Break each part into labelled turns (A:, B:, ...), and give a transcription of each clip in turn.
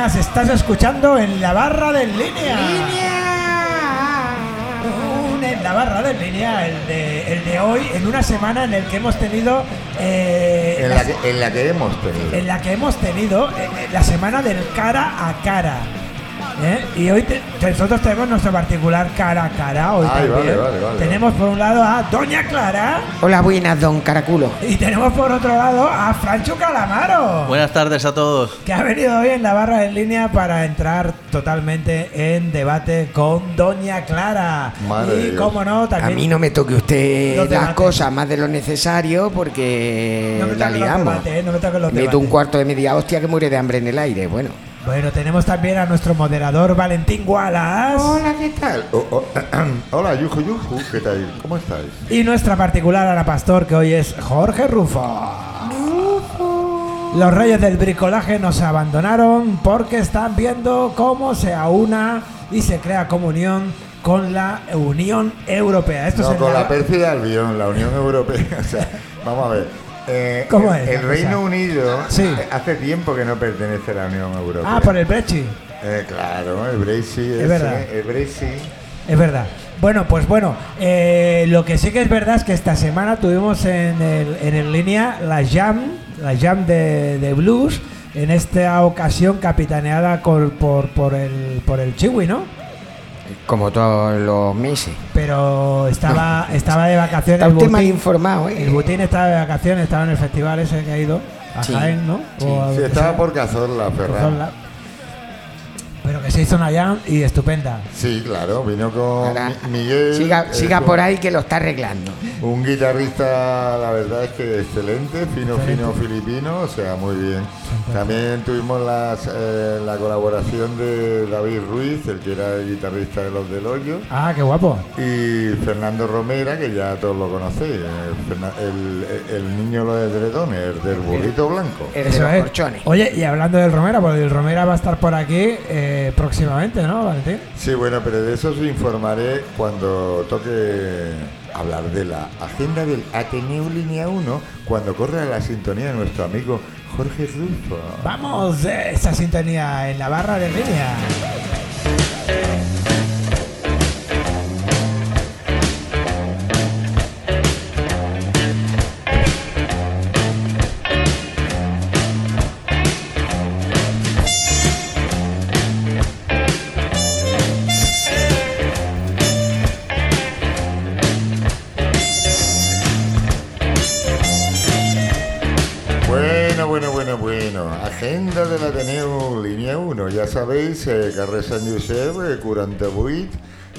A: buenas, estás escuchando en la barra de línea. Un En la barra de línea, el de, el de hoy, en una semana en el que hemos tenido. eh,
B: En
A: la-
B: la, que, en la que hemos tenido.
A: en la que hemos tenido eh, eh, la semana del cara a cara. ¿Eh? Y hoy te- nosotros tenemos nuestro particular cara a cara. Hoy
B: Ay,
A: también.
B: vale, vale, vale.
A: tenemos por un lado a Doña Clara
C: Hola, buenas, don Caraculo.
A: y tenemos por otro lado a Francho Calamaro.
D: Buenas tardes a todos.
A: que ha venido hoy en la barra en línea para entrar totalmente en debate con Doña Clara.
B: Madre
A: y
B: Dios.
A: cómo no,
C: A
A: también.
C: mí no me toque usted las cosas más de lo necesario porque
A: No me
C: la liamos.
A: debates, ¿eh? No me los
C: Meto un cuarto de media hostia que muere de hambre en el aire. Bueno,
A: Bueno, tenemos también a nuestro moderador Valentín Wallace.
B: Hola, ¿qué tal? Oh, oh, hola, Yuju Yuju, ¿qué tal? ¿Cómo estáis?
A: Y nuestra particular Ana Pastor, que hoy es Jorge Rufo. Los reyes del bricolaje nos abandonaron porque están viendo cómo se aúna y se crea comunión con la Unión Europea. Esto
B: No,
A: es
B: con
A: la-
B: la pérfida Albión, la Unión Europea. O sea, vamos a ver. Eh,
A: ¿Cómo
B: el,
A: es
B: el Reino
A: cosa?
B: Unido
A: Sí.
B: hace tiempo que no pertenece a la Unión Europea.
A: Ah, por el Brexit.
B: Eh, claro, el Brexit. ese,
A: verdad.
B: El Brexit.
A: Es verdad. Bueno, pues bueno, eh, lo que sí que es verdad es que esta semana tuvimos en el, en línea la Jam, la Jam de, de Blues, en esta ocasión capitaneada por, por, por el, por el Chiwi, ¿no?
C: Como todos los meses.
A: Pero estaba, estaba de vacaciones.
C: Está
A: el
C: usted mal informado, ¿eh?
A: El Butín estaba de vacaciones, estaba en el festival ese que ha ido a
C: Sí.
A: Jaén, ¿no?
C: Sí.
A: O a
B: Sí,
A: donde
B: estaba
A: sea.
B: por Cazorla, Ferran.
A: Cazorla. Pero que se hizo una Jam y estupenda.
B: Sí, claro, vino con
C: Ahora,
B: Miguel.
C: Siga,
B: es
C: siga por ahí que lo está arreglando.
B: Un guitarrista, la verdad es que excelente, fino,
A: Excelente.
B: fino filipino, o sea, muy bien. También tuvimos las, eh, la colaboración de David Ruiz, el que era el guitarrista de Los del Hoyo,
A: Ah, qué guapo.
B: y Fernando Romera, que ya todos lo conocéis, eh, Ferna- el, el niño lo de Dredones, el del burrito blanco.
C: El de
A: Eso
C: los
A: es.
C: corchones.
A: Oye, y hablando del Romera, porque el Romera va a estar por aquí eh, próximamente, ¿no, Valentín?
B: Sí, bueno, pero de eso os informaré cuando toque hablar de la agenda del Ateneo Línea 1, cuando corra la sintonía de nuestro amigo Jorge Rufo.
A: Vamos, eh, esa sintonía en la barra de línea.
B: Sabéis, eh, Carrer Sant Josep, eh, 48.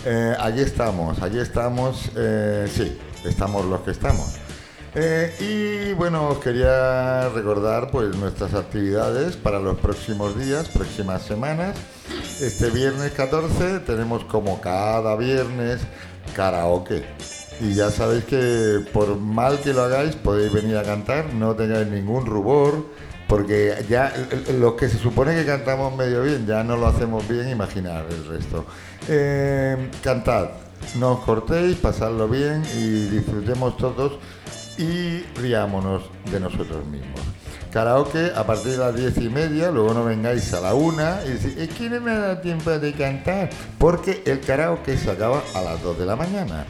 B: Eh, allí estamos, allí estamos. eh, sí, estamos los que estamos. Eh, y bueno, os quería recordar pues nuestras actividades para los próximos días, próximas semanas. Este viernes 14 tenemos como cada viernes karaoke. Y ya sabéis que por mal que lo hagáis podéis venir a cantar, no tengáis ningún rubor, porque ya los que se supone que cantamos medio bien ya no lo hacemos bien, imaginar el resto. Eh, cantad, no os cortéis, pasadlo bien y disfrutemos todos y riámonos de nosotros mismos. Karaoke a partir de las diez y media, luego no vengáis a la una y decís, es que me da tiempo de cantar, porque el karaoke se acaba a las 2 de la mañana.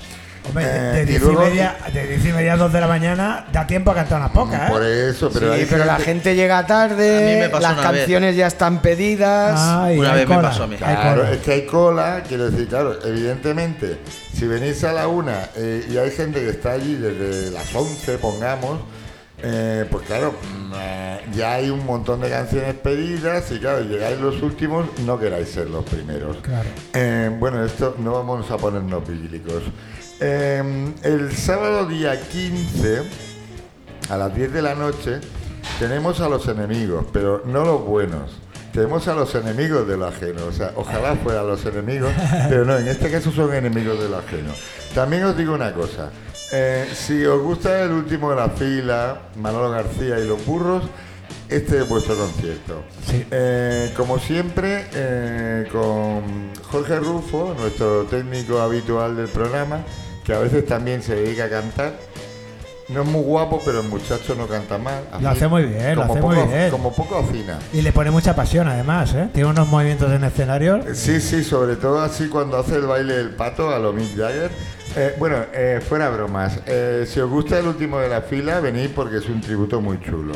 A: Hombre,
B: Eh,
A: de
B: y
A: 10 y, media, de 10 y media a 2 de la mañana da tiempo a cantar unas pocas,
B: Por
A: ¿eh?
B: eso, pero,
C: Sí,
B: hay
C: pero la gente llega
D: A mí
C: tarde,
D: me pasó
C: las
D: una vez.
C: canciones ya están pedidas.
A: Ay,
D: Una
A: hay
D: vez me
A: cola,
D: pasó a mí.
A: hay
B: Claro,
A: cola.
B: es que hay cola, quiero decir, claro, evidentemente, si venís a la una eh, y hay gente que está allí desde las 11, pongamos, eh, pues claro, mm, eh, ya hay un montón de canciones pedidas y claro, llegáis los últimos, no queráis ser los primeros.
A: Claro.
B: Eh, bueno, esto no vamos a ponernos bíblicos. Eh, el sábado día 15, a las 10 de la noche, tenemos a los enemigos, pero no los buenos. Tenemos a los enemigos de lo ajeno. O sea, ojalá fueran los enemigos, pero no, en este caso son enemigos de lo ajeno. También os digo una cosa. eh, si os gusta el último de la fila, Manolo García y los burros, este es vuestro concierto.
A: Sí.
B: Eh, como siempre, eh, con Jorge Rufo, nuestro técnico habitual del programa, que a veces también se dedica a cantar. no es muy guapo, pero el muchacho no canta mal.
A: Lo hace muy bien, lo hace muy bien.
B: Como poco afina.
A: Y le pone mucha pasión además, ¿eh? Tiene unos movimientos en escenario.
B: Sí, sí, sobre todo así cuando hace el baile del pato a lo Mick Jagger. Eh, bueno, eh, fuera bromas. Eh, si os gusta el último de la fila, venid porque es un tributo muy chulo.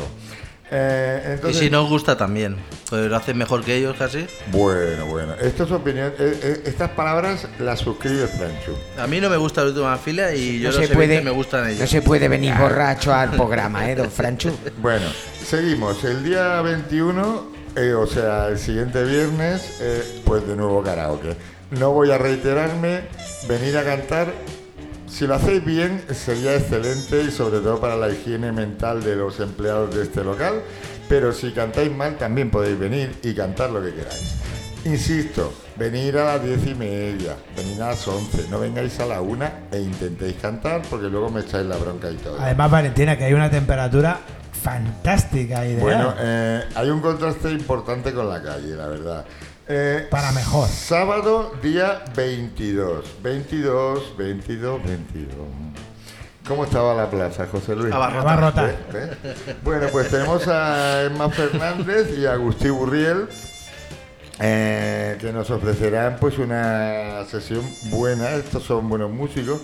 B: Eh,
D: Y si no os gusta también, pues lo hacen mejor que ellos casi.
B: Bueno, bueno. Esto es opinión. eh, eh, estas palabras las suscribe Franchu.
D: A mí no me gusta la última fila y yo
C: no, se puede,
D: me gustan ellos.
C: no se puede venir borracho al programa, ¿eh, don Franchu?
B: Bueno, seguimos. El día 21, eh, o sea, el siguiente viernes, eh, pues de nuevo karaoke. No voy a reiterarme, venir a cantar. Si lo hacéis bien, sería excelente y sobre todo para la higiene mental de los empleados de este local. Pero si cantáis mal, también podéis venir y cantar lo que queráis. Insisto, venir a las diez y media, venir a las 11, no vengáis a la una e intentéis cantar porque luego me echáis la bronca y todo.
A: Además, Valentina, que hay una temperatura fantástica ideal.
B: Bueno, eh, hay un contraste importante con la calle, la verdad. Eh,
A: Para mejor.
B: Sábado, día 22. 22, 22, 22. ¿Cómo estaba la plaza, José Luis?
D: Abarrotada.
A: Abarrotada.
B: ¿Ve? ¿Ve? Bueno, pues tenemos a Emma Fernández y a Agustí Burriel, eh, que nos ofrecerán pues una sesión buena. Estos son buenos músicos,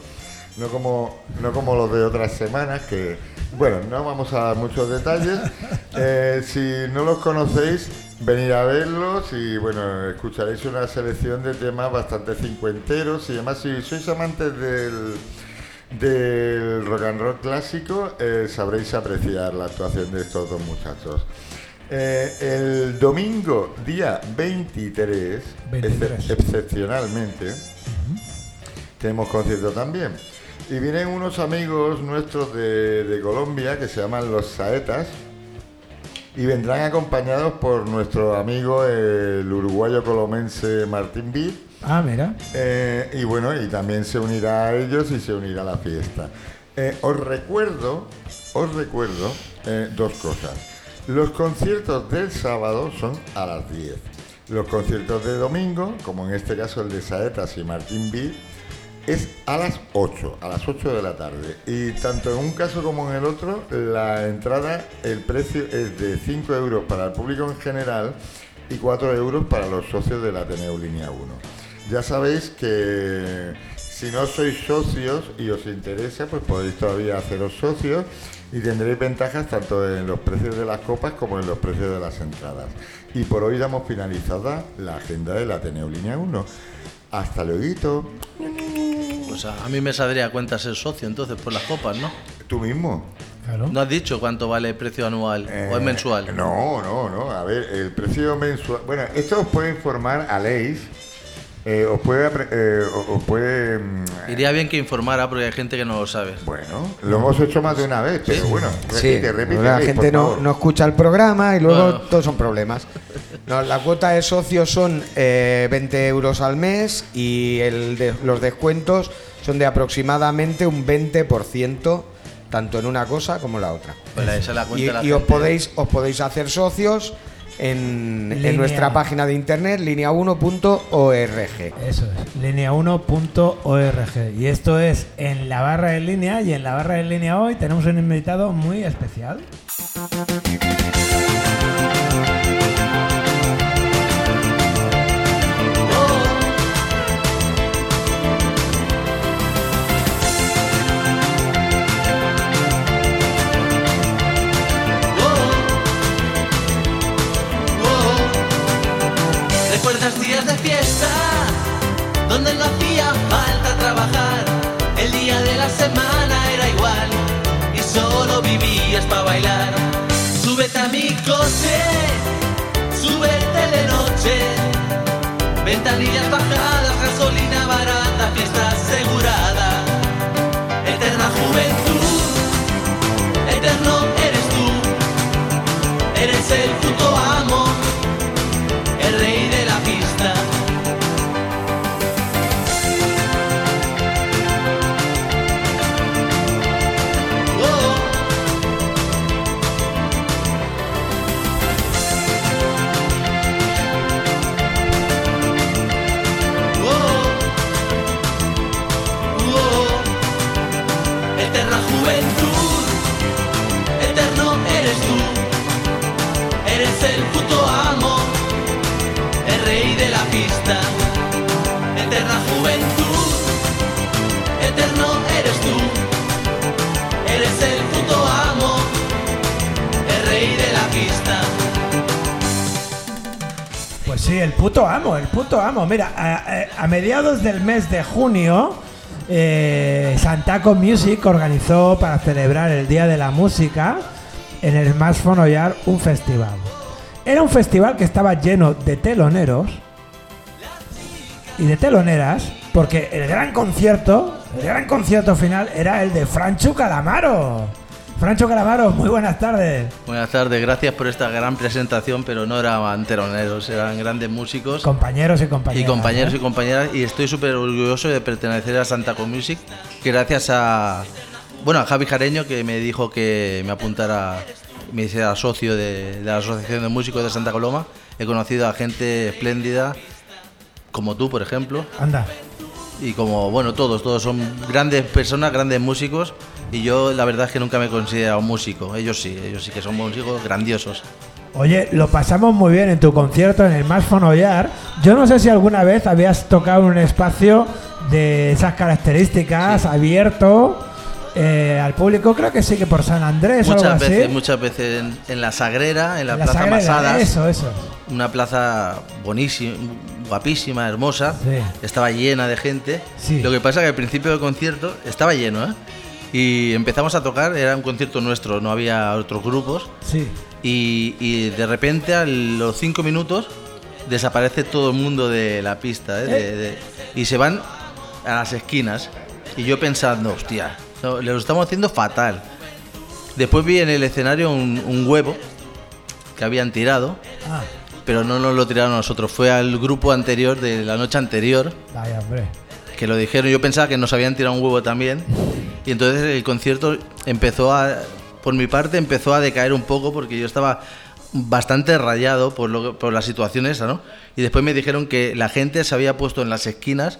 B: no como, no como los de otras semanas, que, bueno, no vamos a dar muchos detalles. Eh, si no los conocéis, venid a verlos y, bueno, escucharéis una selección de temas bastante cincuenteros y además si sois amantes del del rock and roll clásico, eh, sabréis apreciar la actuación de estos dos muchachos. Eh, el domingo, día 23,
A: 23.
B: excep- excepcionalmente, tenemos concierto también. Y vienen unos amigos nuestros de, de Colombia que se llaman Los Saetas y vendrán acompañados por nuestro amigo el uruguayo colomense Martín Vid.
A: Ah, mira.
B: Eh, y bueno, y también se unirá a ellos y se unirá a la fiesta. Eh, os recuerdo, os recuerdo eh, dos cosas. Los conciertos del sábado son a las 10. Los conciertos de domingo, como en este caso el de Saetas y Martín B, es a las 8, a las 8 de la tarde. Y tanto en un caso como en el otro, la entrada, el precio es de 5 euros para el público en general y 4 euros para los socios del Ateneo Línea 1. Ya sabéis que si no sois socios y os interesa, pues podéis todavía haceros socios y tendréis ventajas tanto en los precios de las copas como en los precios de las entradas. Y por hoy damos finalizada la agenda del Ateneo Línea 1. Hasta luego.
D: Pues a, a mí me saldría a cuenta ser socio entonces por las copas, ¿no?
B: Tú mismo.
A: Claro.
D: ¿No has dicho cuánto vale el precio anual o
B: Eh,
D: es mensual?
B: No, no, no. A ver, el precio mensual. Bueno, esto os puede informar a Leis. eh, os puede. apre- eh, os puede mm,
D: Iría bien que informara porque hay gente que no lo sabe.
B: Bueno, lo hemos hecho más de una vez, pero bueno,
C: Sí,
B: repite, repite.
C: la
B: Leis,
C: gente
B: por
C: no,
B: favor.
C: no escucha el programa y luego
D: Bueno.
C: todos son problemas. No, la cuota de socios son eh, 20 euros al mes y el de, los descuentos son de aproximadamente un 20%, tanto en una cosa como en la otra.
D: Pues esa es la cuenta
C: Y,
D: de la
C: y os,
D: gente.
C: podéis, os podéis hacer socios en, en nuestra página de internet línea1.org.
A: Eso es, línea1.org. Y esto es en la barra de línea. Y en la barra de línea hoy tenemos un invitado muy especial.
E: Ventanillas bajadas, gasolina barata, fiesta amo.
A: Mira, a, mediados del mes de junio, eh, Santaco Music organizó para celebrar el Día de la Música en el Smartphone Oyar un festival. Era un festival que estaba lleno de teloneros y de teloneras, porque el gran concierto, el gran concierto final era el de Francho Calamaro. Francho Calamaro, muy buenas tardes.
D: Buenas tardes, gracias por esta gran presentación, pero no eran teroneros, eran grandes músicos
A: Compañeros y compañeras.
D: y compañeros
A: ¿eh?
D: y compañeras y estoy súper orgulloso de pertenecer a Santaco Music, que gracias a bueno a Javi Jareño que me dijo que me apuntara, me hiciera socio de, de la Asociación de Músicos de Santa Coloma, he conocido a gente espléndida como tú, por ejemplo,
A: Anda.
D: Y como bueno todos, todos son grandes personas, grandes músicos y yo la verdad es que nunca me he considerado músico, ellos sí, ellos sí que son músicos grandiosos.
A: Oye, lo pasamos muy bien en tu concierto en el Más Fonollar. Yo no sé si alguna vez habías tocado un espacio de esas características, abierto eh, al público. Creo que sí, que por San Andrés algo
D: Muchas
A: así.
D: veces, muchas veces en, en la Sagrera, en la
A: En la
D: Plaza
A: Sagrera,
D: Masadas,
A: Eso, eso.
D: una plaza buenísima, guapísima, hermosa,
A: Sí.
D: estaba llena de gente.
A: Sí.
D: Lo que pasa que al principio del concierto estaba lleno, ¿eh? Y empezamos a tocar, era un concierto nuestro, no había otros grupos.
A: Sí.
D: Y, y de repente a los cinco minutos desaparece todo el mundo de la pista ¿eh? De- de- y se van a las esquinas. Y yo pensando, hostia, no, lo estamos haciendo fatal. Después vi en el escenario un, un huevo que habían tirado,
A: Ah,
D: pero no nos lo tiraron a nosotros, fue al grupo anterior de la noche anterior
A: vaya, hombre.
D: que lo dijeron. Yo pensaba que nos habían tirado un huevo también. Y entonces el concierto empezó a, por mi parte, empezó a decaer un poco porque yo estaba bastante rayado por, lo, por la situación esa, ¿no? Y después me dijeron que la gente se había puesto en las esquinas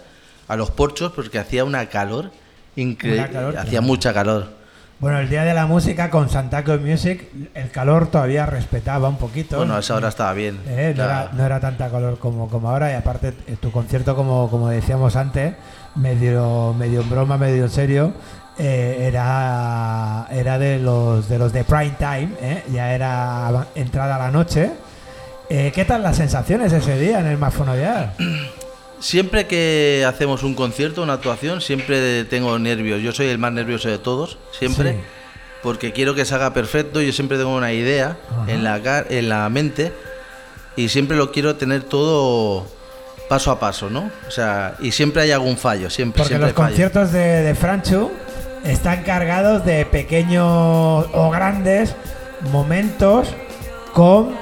D: a los porchos porque hacía una calor increíble. Hacía mucha calor.
A: Bueno, el día de la música con Santaco Music, el calor todavía respetaba un poquito.
D: Bueno, a esa hora estaba bien.
A: Eh, no, era, no era tanta calor como, como ahora y aparte eh, tu concierto como, como decíamos antes medio medio en broma medio en serio eh, era era de los de los de prime time eh, ya era entrada la noche ¿qué tal las sensaciones ese día en el Mafonollar?
D: Siempre que hacemos un concierto, una actuación, siempre tengo nervios. Yo soy el más nervioso de todos, siempre.
A: Sí.
D: Porque quiero que salga perfecto. Yo siempre tengo una idea
A: Ajá.
D: en la, en la mente y siempre lo quiero tener todo paso a paso, ¿no? O sea, y siempre hay algún fallo, siempre,
A: Porque
D: siempre
A: los
D: fallo.
A: conciertos de, de Franchu están cargados de pequeños o grandes momentos con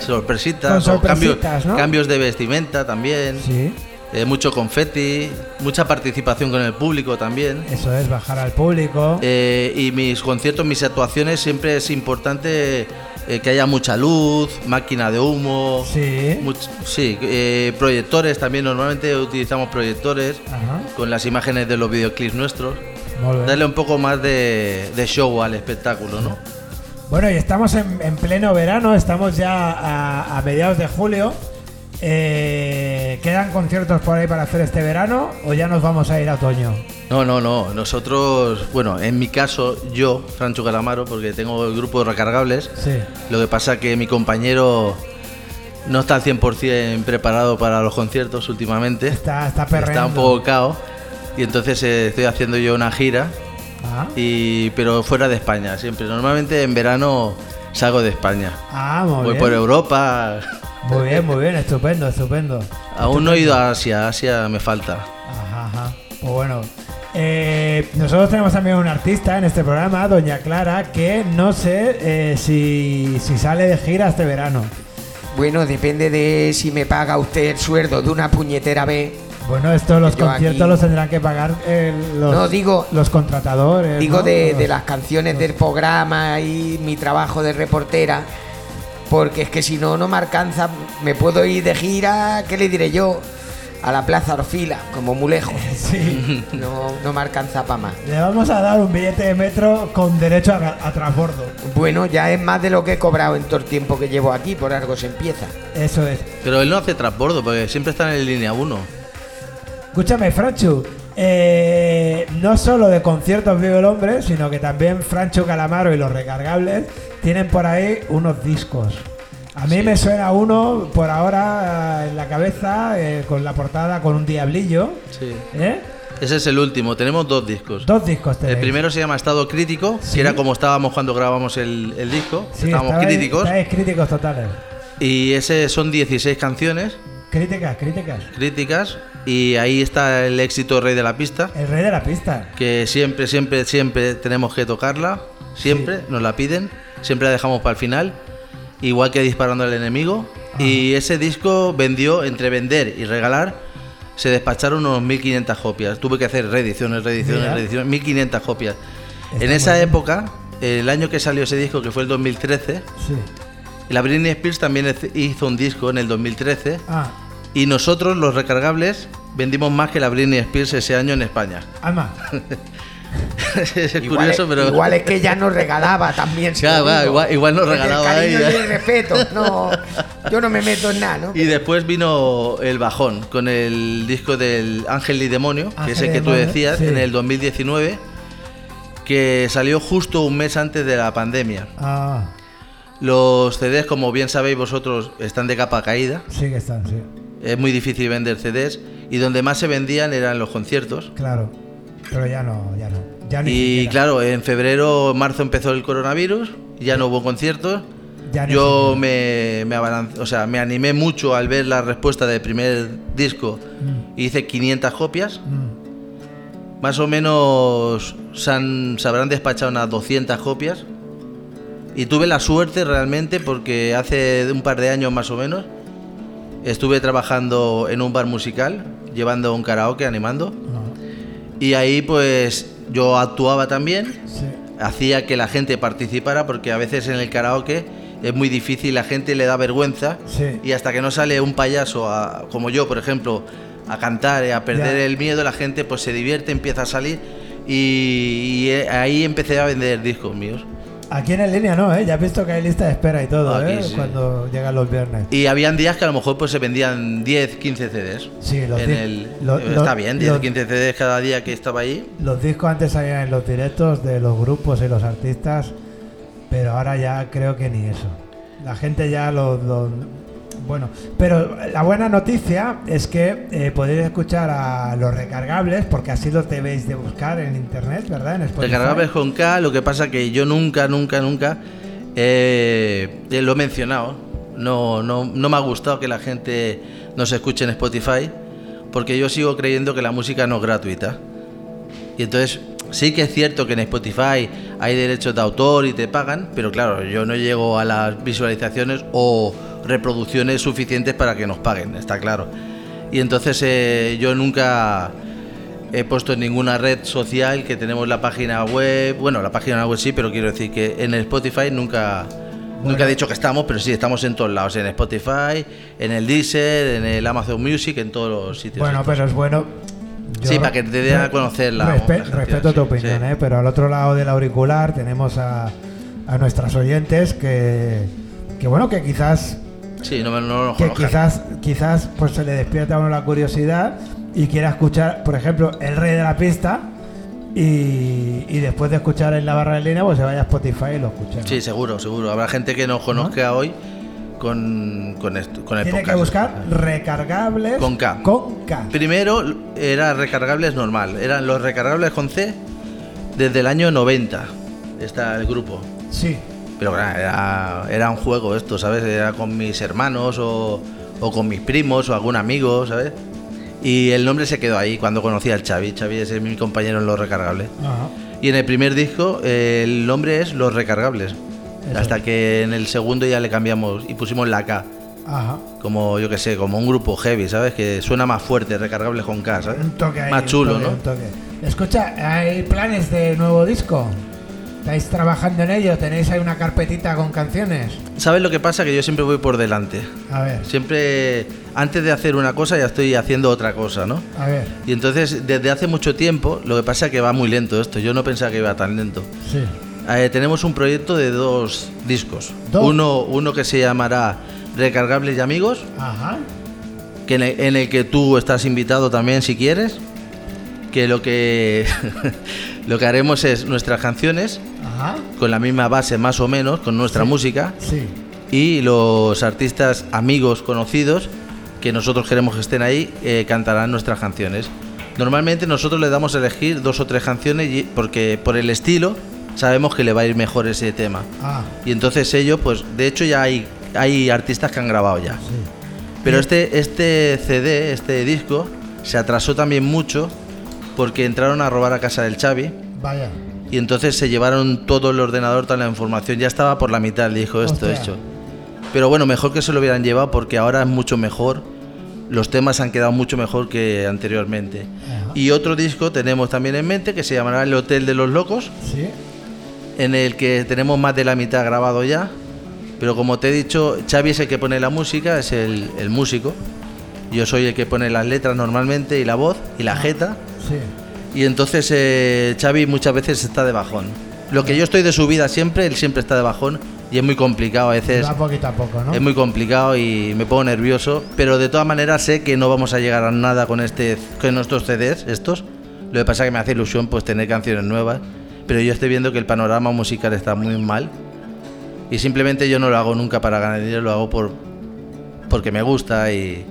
D: Sorpresitas, o cambios,
A: sorpresitas, ¿no?
D: cambios de vestimenta también,
A: sí
D: eh, mucho confeti, mucha participación con el público también.
A: eso es bajar al público
D: Eh, y mis conciertos, mis actuaciones, siempre es importante eh, que haya mucha luz, máquina de humo,
A: sí
D: much- sí, proyectores también. Normalmente utilizamos proyectores
A: Ajá.
D: con las imágenes de los videoclips nuestros. Darle un poco más de, de show al espectáculo, ¿no?
A: Bueno, y estamos en, en pleno verano, estamos ya a, a mediados de julio. Eh, ¿Quedan conciertos por ahí para hacer este verano o ya nos vamos a ir a otoño?
D: No, no, no. Nosotros, bueno, en mi caso, yo, Francho Calamaro, porque tengo el grupo de recargables,
A: Sí.
D: Lo que pasa que mi compañero no está al 100% preparado para los conciertos últimamente.
A: Está, está perreando.
D: Está un poco cao. Y entonces eh, estoy haciendo yo una gira,
A: Ah,
D: y, pero fuera de España siempre. Normalmente en verano salgo de España.
A: Ah, muy
D: Voy
A: bien.
D: por Europa.
A: Muy bien, muy bien, estupendo, estupendo.
D: Aún no he ido a Asia, Asia me falta.
A: Ajá, ajá. Pues bueno. eh, nosotros tenemos también un artista en este programa, Doña Clara, que no sé eh, si, si sale de gira este verano.
C: Bueno, depende de si me paga usted el sueldo de una puñetera vez.
A: Bueno, esto los
C: Yo
A: conciertos
C: aquí-
A: los tendrán que pagar eh, los,
C: No, digo-
A: los contratadores.
C: Digo
A: ¿no?
C: de,
A: Los-
C: de las canciones del programa y mi trabajo de reportera, porque es que si no, no me alcanza. Me puedo ir de gira, ¿qué le diré yo? A la Plaza Orfila, como muy lejos.
A: Sí.
C: No, no me alcanza para más.
A: Le vamos a dar un billete de metro con derecho a, a transbordo.
C: Bueno, ya es más de lo que he cobrado en todo el tiempo que llevo aquí, por algo se empieza.
A: Eso es.
D: Pero él no hace transbordo porque siempre está en línea 1.
A: Escúchame, Franchu. eh, no solo de conciertos vive el hombre, sino que también Francho Calamaro y los recargables tienen por ahí unos discos. A mí me suena uno por ahora eh, en la cabeza eh, con la portada con un diablillo.
D: Sí.
A: ¿eh?
D: Ese es el último. Tenemos dos discos.
A: Dos discos
D: El
A: tenéis.
D: primero se llama Estado Crítico,
A: Sí.
D: que era como estábamos cuando grabamos el, el disco.
A: Sí,
D: estábamos
A: estabais-
D: críticos.
A: estáis críticos totales.
D: Y ese son 16 canciones
A: Críticas, críticas.
D: críticas. Y ahí está el éxito Rey de la Pista,
A: El rey de la pista.
D: que siempre, siempre, siempre tenemos que tocarla. Siempre nos la piden. Siempre la dejamos para el final. Igual que Disparando al Enemigo. Y ese disco vendió, entre vender y regalar, se despacharon unos 1500 copias. Tuve que hacer reediciones, reediciones,
A: Mira.
D: reediciones. 1500 copias.
A: Está
D: en esa
A: bien.
D: época, el año que salió ese disco, que fue el 2013,
A: Sí.
D: la Britney Spears también hizo- hizo un disco en el 2013.
A: Ah,
D: Y nosotros, los recargables, vendimos más que la Britney Spears ese año en España.
A: Alma.
D: es
C: Igual,
D: curioso,
C: es-
D: pero.
C: igual es que ya nos regalaba también.
D: Claro,
C: digo.
D: igual- igual nos regalaba
C: cariño
D: ella.
C: y el respeto. No, yo no me meto en nada, ¿no?
D: Y después vino el bajón con el disco del Ángel y Demonio, que es
A: Ángel
D: el que tú
A: Demonio,
D: decías,
A: sí.
D: en el 2019, que salió justo un mes antes de la pandemia.
A: Ah,
D: Los CDs, como bien sabéis vosotros, están de capa caída.
A: sí que están, sí.
D: Es muy difícil vender CDs y donde más se vendían eran los conciertos.
A: Claro. Pero ya no, ya no. Ya ni
D: Y
A: siquiera.
D: claro, en febrero, marzo empezó el coronavirus, ya no hubo conciertos.
A: Ya
D: Yo me, me, abalan- o sea, me animé mucho al ver la respuesta del primer disco
A: Mm,
D: y hice 500 copias.
A: mm.
D: Más o menos se, han- se habrán despachado unas 200 copias. Y tuve la suerte realmente porque hace un par de años más o menos estuve trabajando en un bar musical, llevando un karaoke, animando. Y ahí pues yo actuaba también
A: sí.
D: hacía que la gente participara porque a veces en el karaoke es muy difícil, la gente le da vergüenza
A: Sí.
D: y hasta que no sale un payaso a- como yo, por ejemplo, a cantar, y a perder el miedo, la gente pues se divierte, empieza a salir y, y, eh, ahí empecé a vender discos míos.
A: Aquí en el línea no, ¿eh? Ya has visto que hay lista de espera y todo,
D: Aquí
A: ¿eh?
D: sí.
A: Cuando llegan los viernes.
D: Y habían días que a lo mejor pues se vendían 10, 15 CDs.
A: Sí, los
D: en el,
A: lo-
D: está bien, 10,
A: los-
D: 15 CDs cada día que estaba ahí.
A: Los discos antes salían en los directos de los grupos y los artistas, pero ahora ya creo que ni eso. La gente ya lo... lo- bueno, pero la buena noticia es que eh, podéis escuchar a los recargables, porque así los debéis de buscar en internet, ¿verdad? En Spotify.
D: Recargables con K, lo que pasa que yo nunca, nunca, nunca eh, lo he mencionado. No, no, no me ha gustado que la gente nos escuche en Spotify, porque yo sigo creyendo que la música no es gratuita. Y entonces sí que es cierto que en Spotify hay derechos de autor y te pagan, pero claro, yo no llego a las visualizaciones o reproducciones suficientes para que nos paguen, está claro. Y entonces eh, yo nunca he puesto en ninguna red social que tenemos la página web, bueno, la página web sí, pero quiero decir que en el Spotify nunca... Nunca he dicho que estamos, pero sí, estamos en todos lados, en Spotify, en el Deezer, en el Amazon Music, en todos los sitios.
A: Bueno,
D: estos.
A: pero es bueno.
D: Sí, para que te den a conocer la-
A: Respe-
D: las
A: respeto tu
D: sí,
A: opinión,
D: sí.
A: ¿eh? pero al otro lado del auricular tenemos a, a nuestras oyentes que, que, bueno, que quizás
D: Sí, no, no nos
A: que quizás, quizás pues se le despierta a uno la curiosidad y quiera escuchar, por ejemplo, El Rey de la Pista y, y después de escuchar en la barra de línea, pues se vaya a Spotify y lo escuche. ¿no?
D: Sí, seguro, seguro. Habrá gente que nos conozca hoy con, con, esto, con el
A: Tiene que buscar recargables
D: Con K.
A: Con K.
D: Primero era recargables normal, eran los recargables con C desde el año 90. Está el grupo.
A: Sí.
D: Pero claro, era, era un juego esto, ¿sabes? Era con mis hermanos o, o con mis primos o algún amigo, ¿sabes? Y el nombre se quedó ahí cuando conocí al Xavi. Xavi es mi compañero en los recargables.
A: Ajá.
D: Y en el primer disco eh, el nombre es Los Recargables.
A: Eso.
D: Hasta que en el segundo ya le cambiamos y pusimos la K.
A: Ajá.
D: Como yo que sé, como un grupo heavy, ¿sabes? Que suena más fuerte, Recargables con K, ¿sabes?
A: Un toque ahí,
D: más
A: un
D: chulo,
A: toque,
D: ¿no?
A: un toque. Escucha, ¿hay planes de nuevo disco? ¿Estáis trabajando en ello? ¿Tenéis ahí una carpetita con canciones?
D: ¿Sabes lo que pasa? Que yo siempre voy por delante.
A: A ver,
D: Siempre, antes de hacer una cosa, ya estoy haciendo otra cosa, ¿no?
A: a ver.
D: Y entonces, desde hace mucho tiempo, lo que pasa es que va muy lento esto. Yo no pensaba que iba tan lento.
A: Sí.
D: Eh, tenemos un proyecto de dos discos.
A: ¿Dos?
D: Uno, uno que se llamará Recargables y Amigos,
A: Ajá.
D: que en el, en el que tú estás invitado también si quieres. Que lo que lo que haremos es nuestras canciones
A: Ajá.
D: con la misma base más o menos, con nuestra
A: Sí.
D: música,
A: Sí.
D: y los artistas amigos conocidos que nosotros queremos que estén ahí eh, cantarán nuestras canciones. Normalmente nosotros le damos a elegir dos o tres canciones y- porque por el estilo sabemos que le va a ir mejor ese tema.
A: Ah,
D: Y entonces ellos, pues de hecho ya hay, hay artistas que han grabado ya. Pero este, este CD, este disco, se atrasó también mucho porque entraron a robar a casa del Xavi
A: vaya.
D: Y entonces se llevaron todo el ordenador, toda la información. Ya estaba por la mitad el disco esto
A: Hostia.
D: hecho. Pero bueno, mejor que se lo hubieran llevado porque ahora es mucho mejor. Los temas han quedado mucho mejor que anteriormente.
A: Ajá.
D: Y otro disco tenemos también en mente que se llamará El Hotel de los Locos
A: Sí.
D: en el que tenemos más de la mitad grabado ya. Pero como te he dicho, Xavi es el que pone la música, es el, el músico. Yo soy el que pone las letras normalmente y la voz y la jeta.
A: Sí.
D: Y entonces eh, Xavi muchas veces está de bajón. Lo que yo estoy de subida siempre, él siempre está de bajón y es muy complicado a veces.
A: Va poquito a poco, ¿no?
D: Es muy complicado y me pongo nervioso, pero de todas maneras sé que no vamos a llegar a nada con este con nuestros CDs estos. Lo que pasa es que me hace ilusión pues tener canciones nuevas, pero yo estoy viendo que el panorama musical está muy mal y simplemente yo no lo hago nunca para ganar dinero, lo hago por porque me gusta y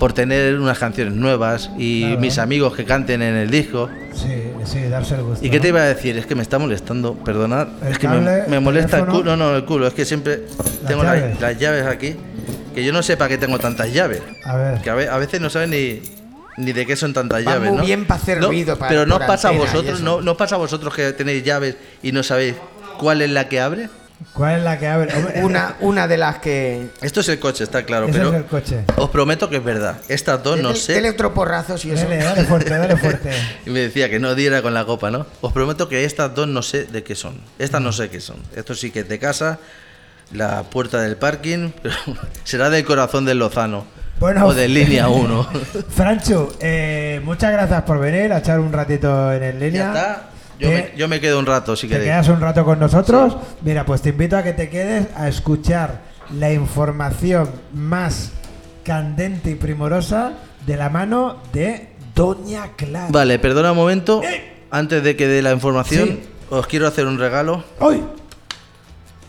D: por tener unas canciones nuevas y
A: Claro.
D: mis amigos que canten en el disco.
A: Sí, sí, darse el gusto.
D: ¿Y qué
A: ¿no?
D: te iba a decir? Es que me está molestando, perdonad.
A: El
D: es que me,
A: cable,
D: me molesta el culo. No, no, el culo. Es que siempre tengo las
A: llaves.
D: las llaves aquí. Que yo no sé para qué tengo tantas llaves.
A: A ver.
D: Que a, ve- a veces no saben ni, ni de qué son tantas
C: Va
D: llaves.
C: muy
D: ¿no?
C: bien pa' hacer
D: No,
C: ruido, pa-
D: Pero no pasa a vosotros, no, no pasa a vosotros que tenéis llaves y no sabéis cuál es la que abre.
A: ¿Cuál es la que abre? Hombre,
C: Una, una de las que.
D: Esto es el coche, está claro, pero
A: es el coche.
D: os prometo que es verdad. Estas dos no sé.
C: dele otro porrazos y eso.
A: Dale, dale fuerte, dale fuerte.
D: Y me decía que no diera con la copa, ¿no? Os prometo que estas dos no sé de qué son. Estas no sé qué son. Esto sí que es de casa, la puerta del parking, pero será del corazón del Lozano.
A: Bueno.
D: o de línea 1.
A: Franchu, eh, muchas gracias por venir a echar un ratito en el
D: ya
A: línea.
D: está. Yo me, yo me quedo un rato si
A: te
D: queréis.
A: quedas un rato con nosotros. Mira, pues te invito a que te quedes a escuchar la información más candente y primorosa de la mano de Doña Clara.
D: Vale, perdona un momento. Antes de que dé la información,
A: Sí.
D: os quiero hacer un regalo.
A: ¡Hoy!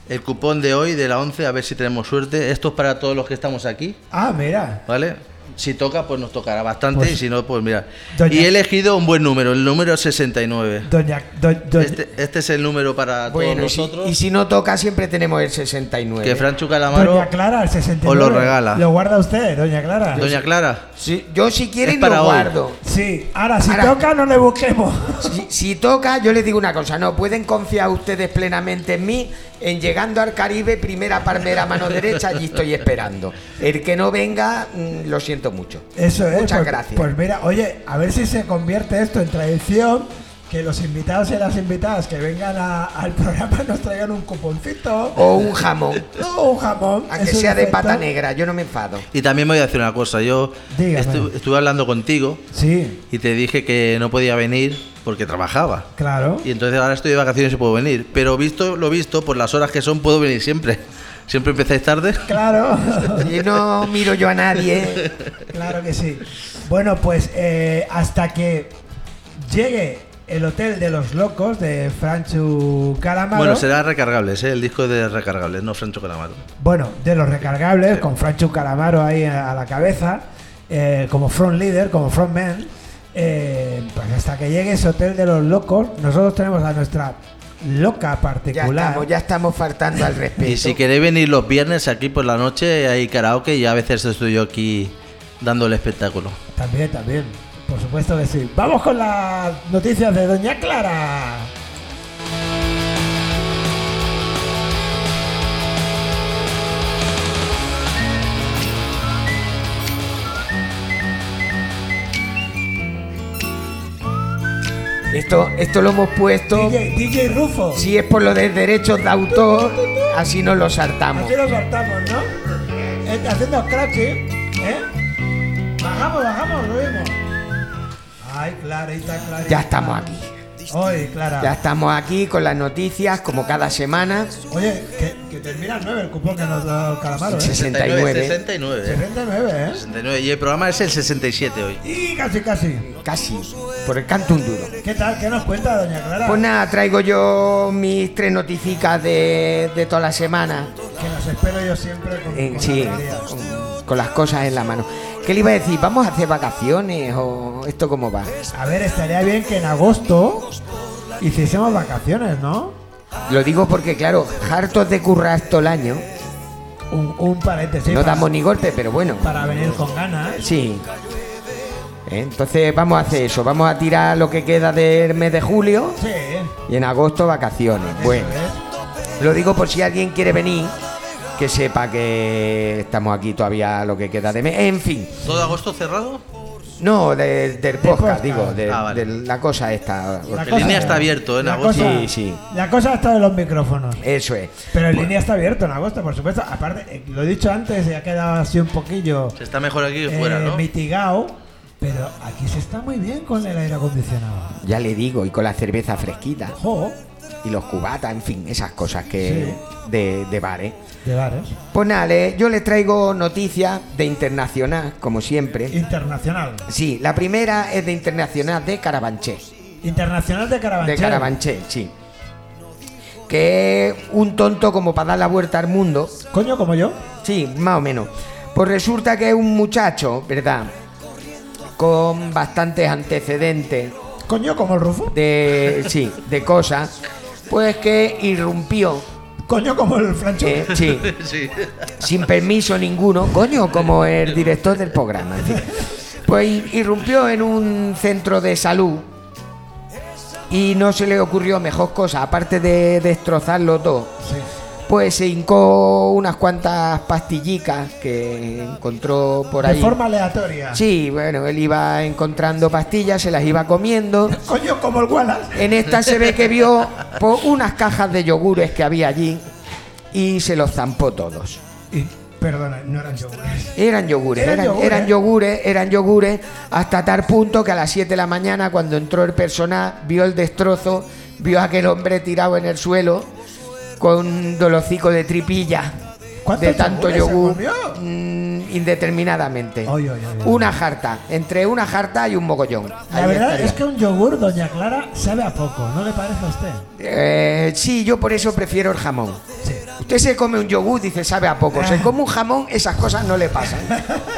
D: El cupón de hoy, de la 11, a ver si tenemos suerte. Esto es para todos los que estamos aquí,
A: Ah, mira.
D: ¿vale? Si toca, pues nos tocará bastante.
A: Pues,
D: y si no, pues mira.
A: doña-
D: Y he elegido un buen número, el número 69.
A: Doña, do- do-
D: Este, este es el número para
C: Bueno, y
D: todos
C: si,
D: nosotros.
C: y si no toca, siempre tenemos el 69.
D: que Franchu Calamaro.
A: Doña Clara, el 69.
D: os lo regala.
A: Lo guarda usted, Doña Clara.
D: Doña Clara.
C: Si- yo, si quieren,
D: para
C: lo
D: hoy.
C: guardo.
A: Sí, ahora si
C: Ahora-
A: toca no le busquemos.
C: Si, si toca, yo les digo una cosa, no, pueden confiar ustedes plenamente en mí, en llegando al Caribe, primera palmera, mano derecha, allí estoy esperando. El que no venga, mm, lo siento mucho.
A: Eso es.
C: Muchas
A: pues,
C: gracias.
A: Pues mira, oye, a ver si se convierte esto en tradición. Que los invitados y las invitadas que vengan a- al programa nos traigan un cuponcito
C: O un jamón,
A: o un jamón.
C: aunque
A: es un
C: sea de
A: efecto.
C: pata negra, yo no me enfado.
D: Y también me voy a decir una cosa. Yo estu- estuve hablando contigo
A: Sí,
D: y te dije que no podía venir porque trabajaba.
A: claro.
D: Y entonces ahora estoy de vacaciones y puedo venir. Pero visto lo visto, por las horas que son, puedo venir siempre. Siempre empezáis tarde.
A: Claro.
C: Y no miro yo a nadie.
A: Claro que sí. Bueno, pues eh, hasta que llegue el Hotel de los Locos de Franchu Calamaro.
D: Bueno, será recargables, ¿eh? el disco de recargables, no Francho Calamaro.
A: Bueno, de los recargables, con Franchu Calamaro ahí a, la cabeza, eh, como front leader, como frontman. Eh, pues hasta que llegue ese Hotel de los Locos, nosotros tenemos a nuestra loca
C: Ya
A: particular.
C: estamos, ya estamos faltando al respeto.
D: Y si queréis venir los viernes aquí por la noche, hay karaoke y a veces estoy yo aquí dando el espectáculo.
A: También, también. Por supuesto que sí. Vamos con las noticias de Doña Clara.
C: Esto, esto lo hemos puesto.
A: DJ, DJ Rufo.
C: Si es por lo de derechos de autor, así nos lo saltamos.
A: Así lo saltamos, ¿no? Este, haciendo scratching, ¿eh? Bajamos, bajamos, lo vimos. Ay, clarita, clarita.
C: Ya estamos aquí.
A: Hoy, Clara.
C: Ya estamos aquí con las noticias, como cada semana.
A: Oye, que, que termina el 9 el cupón que nos da el calamaro, ¿eh?
C: 69.
D: 69.
A: 69, ¿eh?
D: 69. Y el programa es el 67 hoy.
A: Y casi, casi.
C: Casi, por el canto un duro.
A: ¿Qué tal? ¿Qué nos cuenta, doña Clara?
C: Pues nada, traigo yo mis tres noticicas de, de toda la semana.
A: Que las espero yo siempre con,
C: Eh,
A: con
C: sí, con, con las cosas en la mano. ¿Qué le iba a decir? ¿Vamos a hacer vacaciones o esto cómo va?
A: A ver, estaría bien que en agosto hiciésemos vacaciones, ¿no?
C: Lo digo porque, claro, hartos de currar todo el año,
A: Un, un paréntesis.
C: no damos ni golpe, pero bueno.
A: para venir con ganas.
C: Sí. Eh, Entonces vamos a hacer eso, vamos a tirar lo que queda del mes de julio
A: Sí.
C: y en agosto vacaciones. Bueno, lo digo por si alguien quiere venir, que sepa que estamos aquí todavía lo que queda de mes. En fin,
D: ¿Todo agosto cerrado?
C: no, de- del podcast,
A: podcast.
C: digo, de,
D: Ah, vale.
C: de la cosa esta.
A: La
D: En línea está abierto, ¿eh? En agosto.
A: cosa-
C: Sí, sí.
A: La cosa está de los micrófonos.
C: Eso es.
A: Pero en línea está abierto en agosto, por supuesto. Aparte, eh, lo he dicho antes, y ha quedado así un poquillo
D: Se está mejor aquí que
A: eh,
D: fuera, ¿no?
A: mitigado. Pero aquí se está muy bien con el aire acondicionado.
C: Ya le digo, y con la cerveza fresquita
A: Jo,
C: y los cubatas, en fin, esas cosas que de, de bares.
A: de bares.
C: Pues nada, yo les traigo noticias de internacional, como siempre.
A: Internacional.
C: Sí, la primera es de internacional de Carabanchel.
A: Internacional de Carabanchel.
C: De Carabanchel, sí. Que es un tonto como para dar la vuelta al mundo.
A: Coño, como yo.
C: Sí, más o menos. Pues resulta que es un muchacho, ¿verdad? Con bastantes antecedentes
A: Coño, como el Rufo.
C: de, sí, de cosas. Pues que irrumpió,
A: Coño, como el Francho.
C: eh, sí,
D: Sí.
C: sin permiso ninguno, coño, como el director del programa. en fin. Pues irrumpió en un centro de salud y no se le ocurrió mejor cosa, aparte de destrozarlo todo.
A: Sí.
C: Pues se hincó unas cuantas pastillicas que encontró por
A: De
C: ahí.
A: forma aleatoria.
C: Sí, bueno, él iba encontrando pastillas, se las iba comiendo.
A: Coño, como el Wallace.
C: En esta se ve que vio unas cajas de yogures que había allí y se los zampó todos.
A: Y, perdona, no eran yogures.
C: Eran yogures,
A: Eran
C: eran,
A: yogures.
C: eran yogures, eran yogures, hasta tal punto que a las 7 de la mañana, cuando entró el personal, vio el destrozo, vio a aquel hombre tirado en el suelo con dolocico de tripilla
A: ¿Cuántos
C: de tanto yogur
A: comió?
C: mm, indeterminadamente. Una jarta, entre una jarta y un mogollón.
A: La
C: Ahí
A: verdad
C: estaría.
A: es que un yogur, doña Clara, sabe a poco, ¿no le parece a usted?
C: Eh, sí, yo por eso prefiero el jamón.
A: Sí.
C: Usted se come un yogur, dice, sabe a poco. Se come un jamón, esas cosas no le pasan.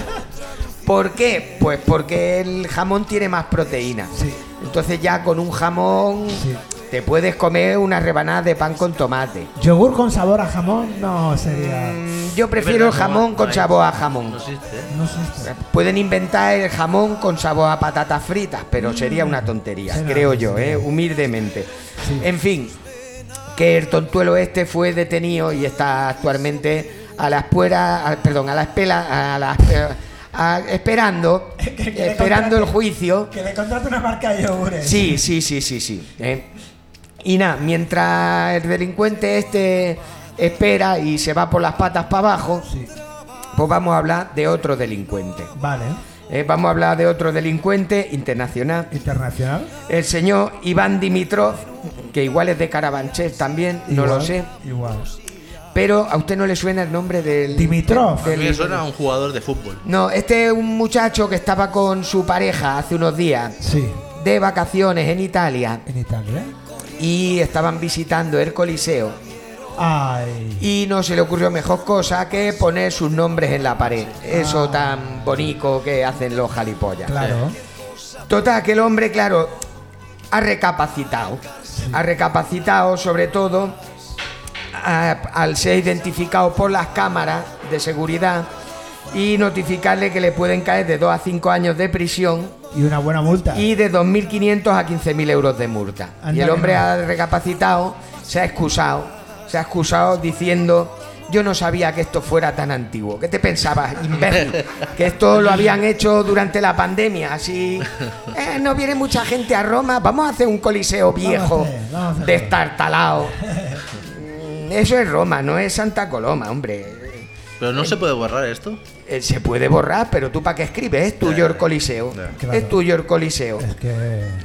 C: ¿Por qué? Pues porque el jamón tiene más proteína.
A: Sí.
C: Entonces ya con un jamón
A: Sí.
C: Te puedes comer una rebanada de pan con tomate.
A: Yogur con sabor a jamón no sería.
C: Mm, Yo prefiero el jamón con sabor a jamón.
D: No existe, ¿eh?
A: No existe.
C: Pueden inventar el jamón con sabor a patatas fritas, pero sería una tontería, creo yo. ¿eh? humildemente.
A: Sí.
C: En fin, que el tontuelo este fue detenido y está actualmente a la espera, a- perdón, a la espera, a la eh, a- esperando,
A: Que- que le
C: esperando el juicio.
A: Que le contrate una marca de yogures.
C: Sí, sí, sí, sí, sí. ¿eh? Y nada, mientras el delincuente este espera y se va por las patas para abajo,
A: Sí.
C: pues vamos a hablar de otro delincuente.
A: Vale.
C: Eh, vamos a hablar de otro delincuente internacional,
A: Internacional.
C: el señor Iván Dimitrov, que igual es de Carabanchel también, no lo sé,
A: Igual.
C: pero a usted no le suena el nombre del...
A: Dimitrov.
D: A mí me
C: del-
D: suena a un jugador de fútbol.
C: No, este es un muchacho que estaba con su pareja hace unos días
A: Sí.
C: de vacaciones en Italia
A: En Italia.
C: Y estaban visitando el Coliseo
A: Ay.
C: y no se le ocurrió mejor cosa que poner sus nombres en la pared. Eso
A: Ah.
C: tan bonito que hacen los jalipollas.
A: Claro.
C: Total, que el hombre, claro, ha recapacitado. Ha recapacitado sobre todo a- al ser identificado por las cámaras de seguridad y notificarle que le pueden caer de 2 a 5 años de prisión
A: Y una buena multa.
C: y de 2.500 a 15.000 euros de multa.
A: Anda
C: y el hombre
A: no.
C: ha recapacitado, se ha excusado, se ha excusado diciendo, yo no sabía que esto fuera tan antiguo. ¿Qué te pensabas, imbécil? que esto lo habían hecho durante la pandemia, así... "Eh, no viene mucha gente a Roma, vamos a hacer un coliseo viejo, destartalado. Mm, Eso es Roma, no es Santa Coloma, hombre.
D: Pero no se puede borrar esto.
C: Eh, Se puede borrar, pero tú para qué escribes, es tuyo el coliseo.
A: Claro.
C: Es tuyo el coliseo.
A: Es que.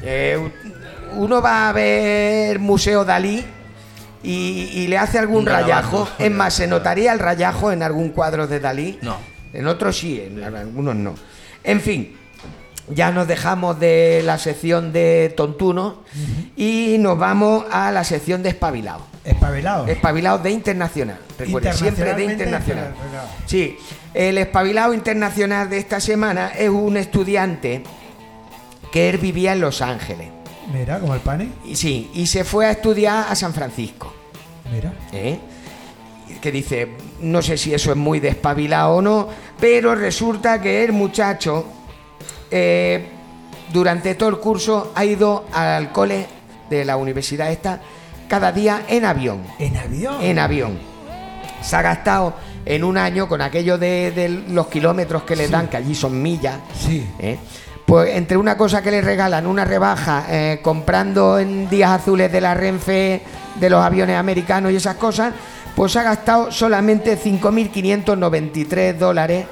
C: Eh, uno va a ver Museo Dalí y, y le hace algún rayajo. Es más, ¿se notaría el rayajo en algún cuadro de Dalí?
D: No.
C: En otros sí, en algunos no. En fin, ya nos dejamos de la sección de tontuno y nos vamos a la sección de espabilado.
A: Espabilado.
C: Espabilado de internacional. Recuerden, siempre de internacional. Sí, el espabilado internacional de esta semana es un estudiante que él vivía en Los Ángeles.
A: Mira, como el pane.
C: Y sí, y se fue a estudiar a San Francisco.
A: Mira.
C: ¿eh? Que dice, no sé si eso es muy despabilado o no, pero resulta que el muchacho eh, durante todo el curso ha ido al cole de la universidad esta cada día en avión.
A: En avión.
C: En avión. Se ha gastado en un año con aquello de, de los kilómetros que le dan, que allí son millas.
A: Sí.
C: ¿eh? Pues entre una cosa que le regalan, una rebaja, eh, comprando en días azules de la Renfe, de los aviones americanos y esas cosas, pues ha gastado solamente 5.593 dólares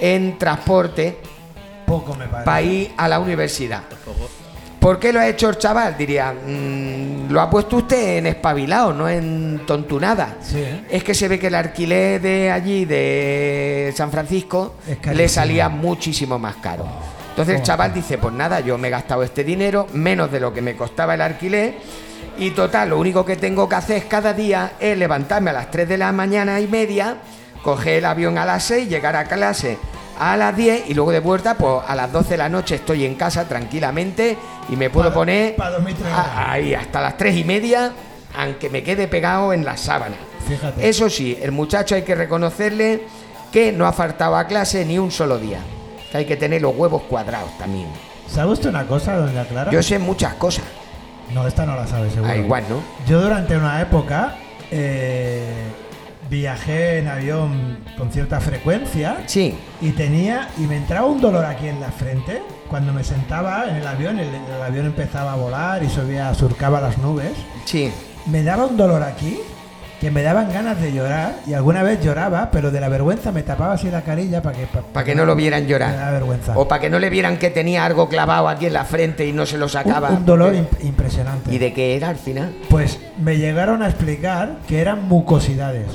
C: en transporte
A: Poco me parece.
C: para ir a la universidad. ¿Por qué lo ha hecho el chaval? Diría, mm, lo ha puesto usted en espabilado, no en tontunada.
A: Sí, ¿eh?
C: Es que se ve que el alquiler de allí, de San Francisco,
A: Es
C: le salía muchísimo más caro. Entonces el
A: Joder.
C: chaval dice, pues nada, yo me he gastado este dinero, menos de lo que me costaba el alquiler, y total, lo único que tengo que hacer cada día es levantarme a las 3 de la mañana y media, coger el avión a las 6, llegar a clase a las 10 y luego de vuelta, pues a las 12 de la noche estoy en casa tranquilamente y me puedo poner a- ahí hasta las 3 y media, aunque me quede pegado en la sábana.
A: Fíjate.
C: Eso sí, el muchacho hay que reconocerle que no ha faltado a clase ni un solo día. Que hay que tener los huevos cuadrados también.
A: ¿Sabe usted una cosa, doña Clara?
C: Yo sé muchas cosas.
A: No, esta no la sabe, seguro.
C: Ah, igual, ¿no?
A: Yo durante una época eh, viajé en avión con cierta frecuencia
C: Sí.
A: y tenía y me entraba un dolor aquí en la frente cuando me sentaba en el avión, el, el avión empezaba a volar y subía, surcaba las nubes.
C: Sí.
A: Me daba un dolor aquí que me daban ganas de llorar y alguna vez lloraba, pero de la vergüenza me tapaba así la carilla para que
C: Para que no lo vieran
A: Me
C: llorar.
A: vergüenza.
C: O para que no le vieran que tenía algo clavado aquí en la frente y no se lo
A: un,
C: sacaba.
A: un dolor imp- impresionante.
C: ¿Y de qué era al final?
A: Pues me llegaron a explicar que eran mucosidades.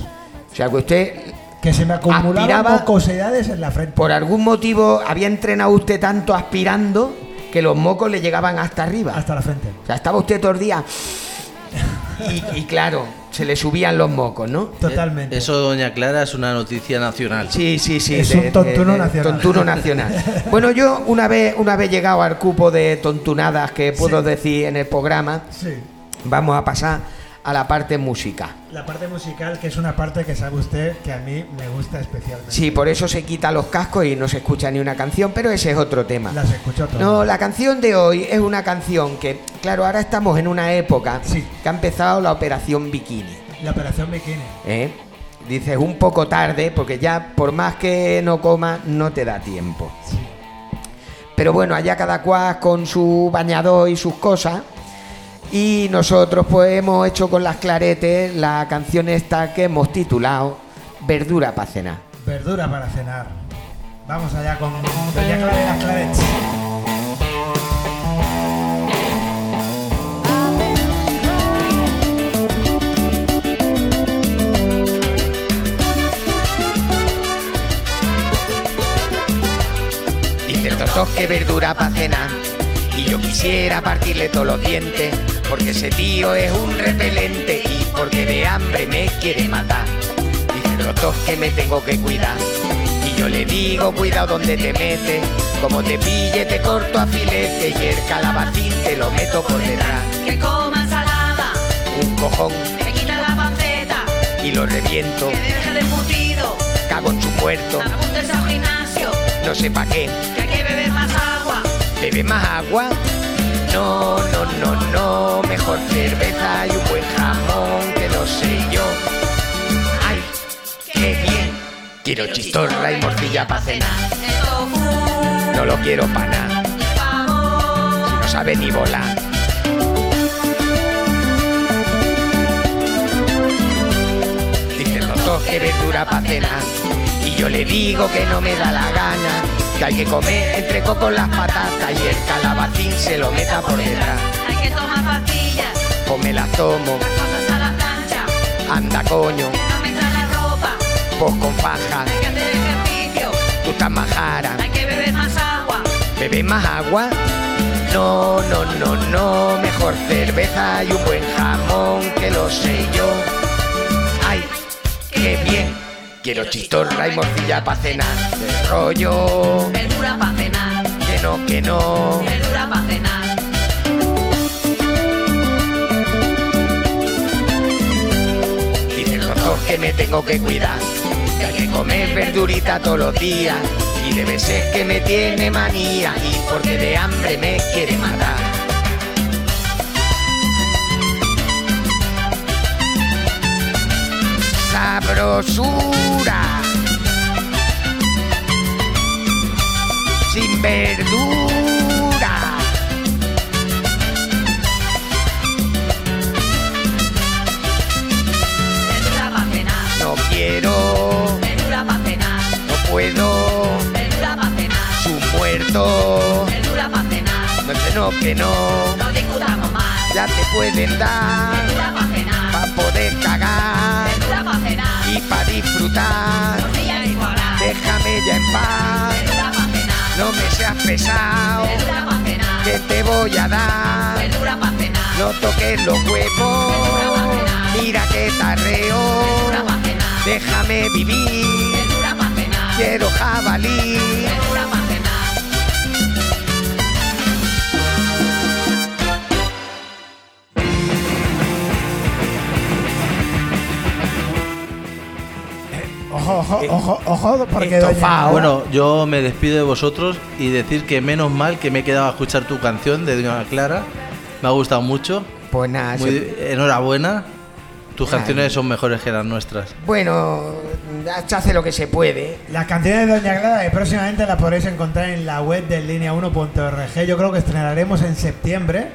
C: O sea, que usted,
A: Que se me acumulaban mucosidades en la frente.
C: por algún motivo, había entrenado usted tanto aspirando que los mocos le llegaban hasta arriba.
A: Hasta la frente.
C: O sea, estaba usted todo el día. Y, y claro, se le subían los mocos, ¿no?
A: Totalmente.
D: Eso, doña Clara, es una noticia nacional.
C: Sí, sí, sí.
A: Es un tontuno nacional.
C: Tontuno nacional. Bueno, yo una vez, una vez llegado al cupo de tontunadas que puedo
A: Sí.
C: decir en el programa,
A: Sí.
C: vamos a pasar a la parte música.
A: La parte musical, que es una parte que sabe usted que a mí me gusta especialmente.
C: Sí, por eso se quita los cascos y no se escucha ni una canción, pero ese es otro tema.
A: Las escucho todas.
C: No, la canción de hoy es una canción que, claro, ahora estamos en una época
A: Sí.
C: que ha empezado la operación bikini.
A: La operación bikini.
C: ¿eh? Dices un poco tarde, porque ya por más que no comas, no te da tiempo.
A: Sí.
C: Pero bueno, allá cada cual con su bañador y sus cosas. Y nosotros pues hemos hecho con las claretes la canción esta que hemos titulado Verdura para cenar.
A: Verdura para cenar. Vamos allá con Doña Clara las Clarets.
C: Dice el que verdura para cenar. Y yo quisiera partirle todos los dientes. Porque ese tío es un repelente. Y porque de hambre me quiere matar. Dice doctor que me tengo que cuidar. Y yo le digo, cuidado donde te metes. Como te pille, te corto a filete. Y el calabacín te lo meto por detrás.
F: Que coma ensalada,
C: Un cojón
F: me quita la panceta,
C: y lo reviento.
F: que deje de embutido,
C: Cago en su muerto.
F: apuntes al gimnasio,
C: No sé pa' qué.
F: que
C: ¿Bebe más agua? No, no, no, no. Mejor cerveza y un buen jamón, que lo sé yo. ¡Ay, qué bien! Quiero chistorra y morcilla para cenar. No lo quiero para nada, si no sabe ni volar. Dicen los dos que verdura para cenar. Y yo le digo que no me da la gana. Que hay que comer entre con las patatas y el calabacín se lo meta por detrás.
F: Hay que tomar pastillas,
C: Pues me las tomo,
F: las cosas a la plancha,
C: anda coño,
F: que no la ropa,
C: pues con faja,
F: hay que hacer ejercicio,
C: tú estás majara.
F: hay que beber más agua.
C: ¿Bebes más agua? No, no, no, no, mejor cerveza y un buen jamón que lo sé yo. ¡Ay, qué bien! Quiero chistorra y morcilla para cenar. De rollo,
F: Verdura para cenar,
C: que no, que no.
F: verdura para cenar.
C: Dice el doctor que me tengo que cuidar, que hay que comer verdurita todos los días. Y debe ser que me tiene manía y porque de hambre me quiere matar. Sabrosura. Sin verdura.
F: Verdura para cenar,
C: No quiero,
F: verdura para cenar,
C: no puedo.
F: verdura para cenar,
C: Su muerto.
F: verdura para cenar.
C: No, que no, que no.
F: No discutamos más,
C: Ya te pueden dar
F: verdura para cenar,
C: para poder cagar y para disfrutar. Déjame ya en paz. No me seas pesado. Que te voy a dar. No toques los huevos. Mira que tarreo. Déjame vivir. Quiero jabalí.
A: Ojo, ojo, ojo, ojo, porque doña-
D: Bueno, yo me despido de vosotros y decir que menos mal que me he quedado a escuchar tu canción de Doña Clara. Me ha gustado mucho.
C: Pues nada,
D: Muy,
C: se-
D: enhorabuena. Tus
C: Ay.
D: canciones son mejores que las nuestras.
C: bueno, se hace lo que se puede.
A: Las canciones de Doña Clara que próximamente las podréis encontrar en la web de línea1.org. Yo creo que estrenaremos en septiembre.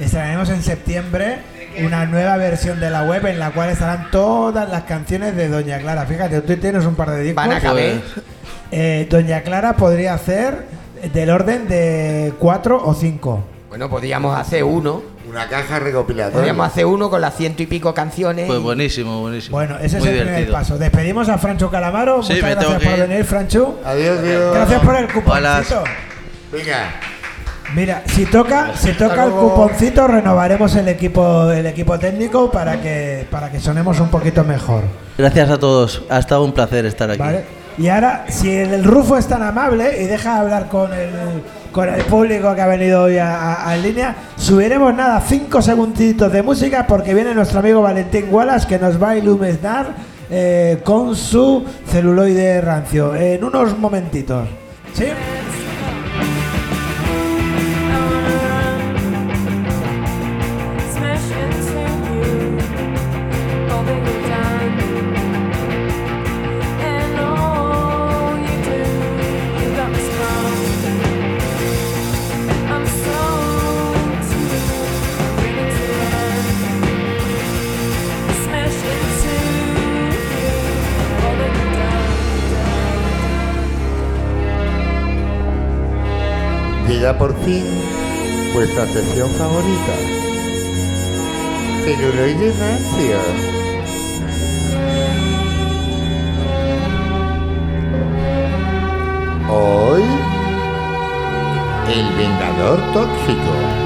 A: Estrenaremos en septiembre una nueva versión de la web en la cual estarán todas las canciones de Doña Clara. Fíjate, tú tienes un par de discos.
C: Van a caber.
A: Eh, Doña Clara podría hacer del orden de cuatro o cinco.
C: Bueno, podríamos hacer uno.
B: Una caja recopilatoria.
C: Podríamos hacer uno con las ciento y pico canciones.
D: Pues buenísimo, buenísimo.
A: Bueno, ese
D: Muy
A: es el primer
D: divertido.
A: paso. Despedimos a Francho Calamaro.
D: Sí,
A: Muchas
D: me tengo
A: gracias
D: que
A: por
D: ir.
A: venir, Francho.
B: Adiós, Dios.
A: Gracias por el cuponcito.
B: Venga.
A: Mira, si toca, si toca el cuponcito, renovaremos el equipo, el equipo técnico para que, para que sonemos un poquito mejor.
D: Gracias a todos. Ha estado un placer estar aquí.
A: ¿vale? Y ahora, si el Rufo es tan amable y deja hablar con el, con el público que ha venido hoy a, a- línea, subiremos nada, cinco segunditos de música porque viene nuestro amigo Valentín Wallace que nos va a iluminar eh, con su celuloide rancio en unos momentitos. ¿Sí?
B: Llega por fin vuestra sección favorita. Celuloide rancio. Hoy, el vengador tóxico.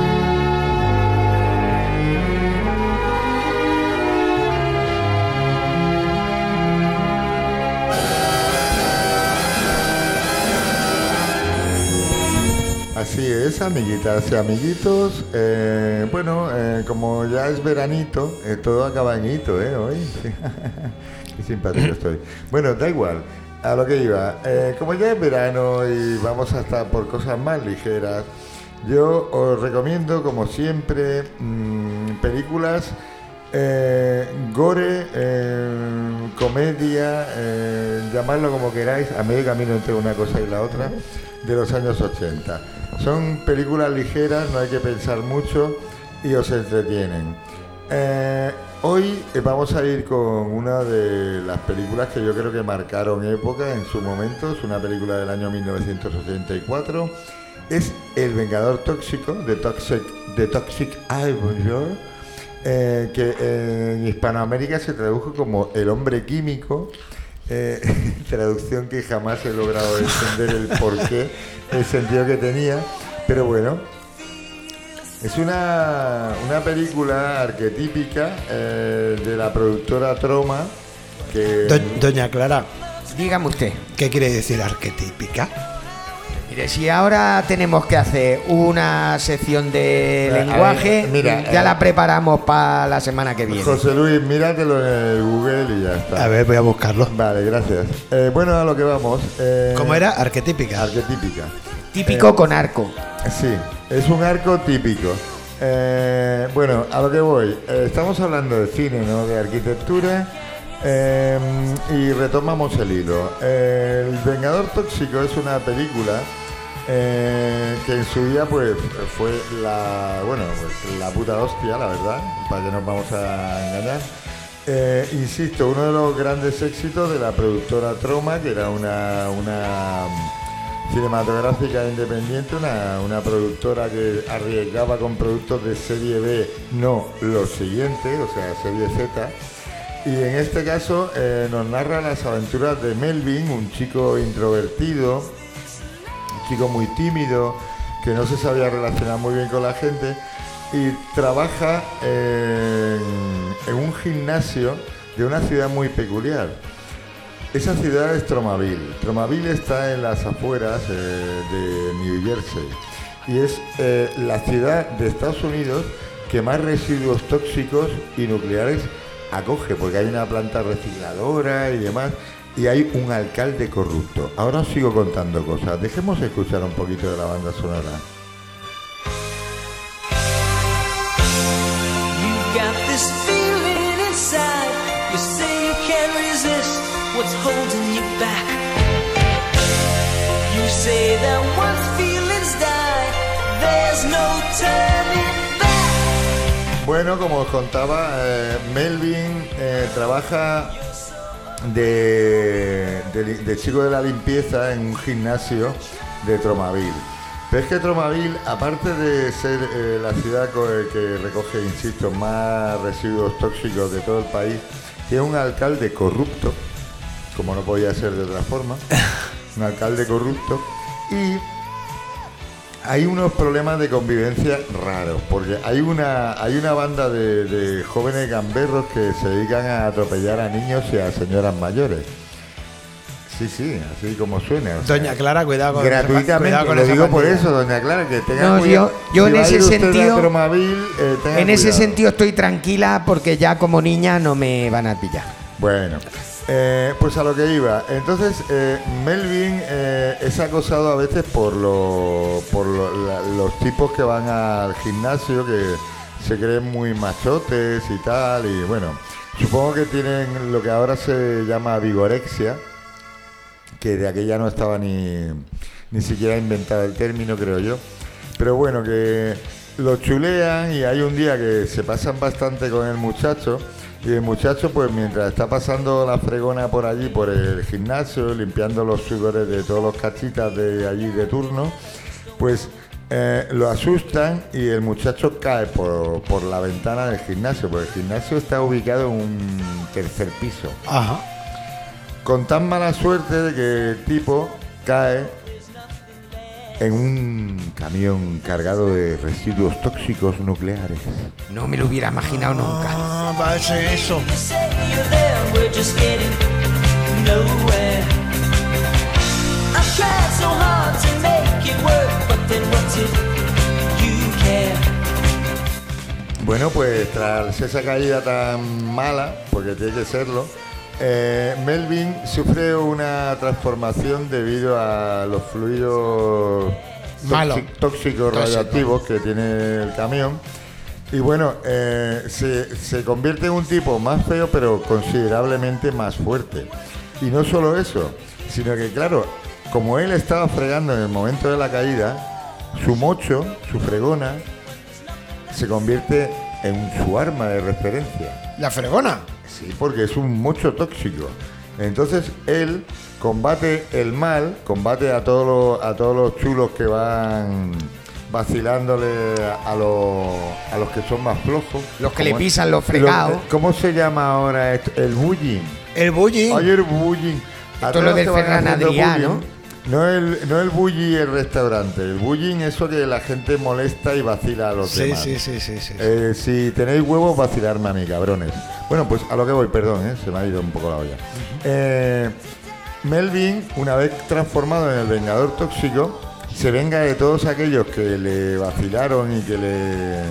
B: Amiguitas y amiguitos. Eh, bueno, eh, como ya es veranito, eh, todo acaba en hito, ¿eh? Hoy. Qué simpático estoy. Bueno, da igual. A lo que iba. Como ya es verano y vamos hasta por cosas más ligeras, yo os recomiendo, como siempre, mm, películas gore, comedia, llamadlo como queráis, a medio camino entre una cosa y la otra, de los años 80. Son películas ligeras, no hay que pensar mucho y os entretienen. Eh, hoy eh, vamos a ir con una de las películas que yo creo que marcaron época en su momento. Es una película del año 1984. Es El Vengador Tóxico de Toxic, de Toxic eh, que en Hispanoamérica se tradujo como El Hombre Químico. Eh, traducción que jamás he logrado entender el porqué, el sentido que tenía. Pero bueno, es una, una película arquetípica eh, de la productora Troma que
G: Do- Doña Clara,
C: Dígame usted.
G: ¿qué quiere decir arquetípica?
C: Mire, si ahora tenemos que hacer una sección de
B: Eh,
C: lenguaje,
B: mira,
C: ya
B: eh,
C: la preparamos para la semana que viene.
B: José Luis, míratelo en el Google y ya está.
G: A ver, voy a buscarlo.
B: Vale, gracias. Eh, bueno, a lo que vamos. eh,
G: ¿Cómo era? Arquetípica.
B: Arquetípica.
C: Típico con arco.
B: Sí, es un arco típico. Eh, bueno, a lo que voy. Eh, estamos hablando de cine, ¿no? De arquitectura. Eh, y retomamos el hilo. El Vengador Tóxico es una película eh, que en su día pues fue la bueno pues, la puta hostia, la verdad, para que nos vamos a engañar. Eh, insisto, uno de los grandes éxitos de la productora Troma, que era una, una cinematográfica independiente, una, una productora que arriesgaba con productos de serie B, no los siguientes, o sea, serie Z. Y en este caso eh, nos narra las aventuras de Melvin, un chico introvertido, un chico muy tímido, que no se sabía relacionar muy bien con la gente y trabaja en, un gimnasio de una ciudad muy peculiar. Esa ciudad es Tromaville. Tromaville está en las afueras eh, de New Jersey y es eh, la ciudad de Estados Unidos que más residuos tóxicos y nucleares acoge, porque hay una planta recicladora y demás, y hay un alcalde corrupto. Ahora sigo contando cosas. Dejemos escuchar un poquito de la banda sonora. Bueno, como os contaba, eh, Melvin eh, trabaja de, de li- de chico de la limpieza en un gimnasio de Tromaville. Pero es que Tromaville, aparte de ser eh, la ciudad que recoge, insisto, más residuos tóxicos de todo el país, tiene un alcalde corrupto, como no podía ser de otra forma, un alcalde corrupto, y hay unos problemas de convivencia raros, porque hay una, hay una banda de, de jóvenes gamberros que se dedican a atropellar a niños y a señoras mayores. Sí, sí, así como suena. o sea,
G: Doña Clara, cuidado con esa-
B: gratuitamente,
G: cuidado con
B: lo
G: esa
B: digo por eso, doña Clara, que tenga
C: No,
B: cuidado.
C: yo- yo
B: Si
C: en ese sentido-
B: eh,
C: En ese sentido estoy tranquila porque ya como niña no me van a pillar.
B: Bueno, eh, pues a lo que iba. Entonces, eh, Melvin eh, es acosado a veces por, los tipos que van al gimnasio que se creen muy machotes y tal. Y bueno, supongo que tienen lo que ahora se llama vigorexia, que de aquella no estaba ni, ni siquiera inventado el término, creo yo. Pero bueno, que lo chulean y hay un día que se pasan bastante con el muchacho. Y el muchacho, pues mientras está pasando la fregona por allí, por el gimnasio, limpiando los sudores de todos los cachitas de allí de turno, pues eh, lo asustan y el muchacho cae por, por la ventana del gimnasio, porque el gimnasio está ubicado en un tercer piso
G: Ajá.
B: con tan mala suerte de que el tipo cae en un camión cargado de residuos tóxicos nucleares.
C: No me lo hubiera imaginado nunca.
G: Ah, va a ser eso.
B: Bueno, pues tras esa caída tan mala, porque tiene que serlo, eh, Melvin sufre una transformación debido a los fluidos tóxicos radioactivos que tiene el camión. Y bueno, eh, se, se convierte en un tipo más feo, pero considerablemente más fuerte. Y no solo eso, sino que claro, como él estaba fregando en el momento de la caída, su mocho, su fregona, se convierte en su arma de referencia.
A: La fregona.
B: Sí, porque es un mocho tóxico. Entonces él combate el mal, combate a todos los, a todos los chulos que van vacilándole a los, a los que son más flojos.
C: Los que le pisan los fregados.
B: ¿Cómo se llama ahora esto? El bullying.
A: El bullying.
B: Oye, el bullying.
C: Esto es lo del Ferran
B: bullying, No el, no el bullying el restaurante, el bullying eso que la gente molesta y vacila a los
A: Sí,
B: demás.
A: sí, sí, sí, sí.
B: Eh, si tenéis huevos, vacilarme a mí, cabrones. Bueno, pues a lo que voy, perdón, ¿eh? se me ha ido un poco la olla. Eh, Melvin, una vez transformado en el Vengador Tóxico, se venga de todos aquellos que le vacilaron y que le.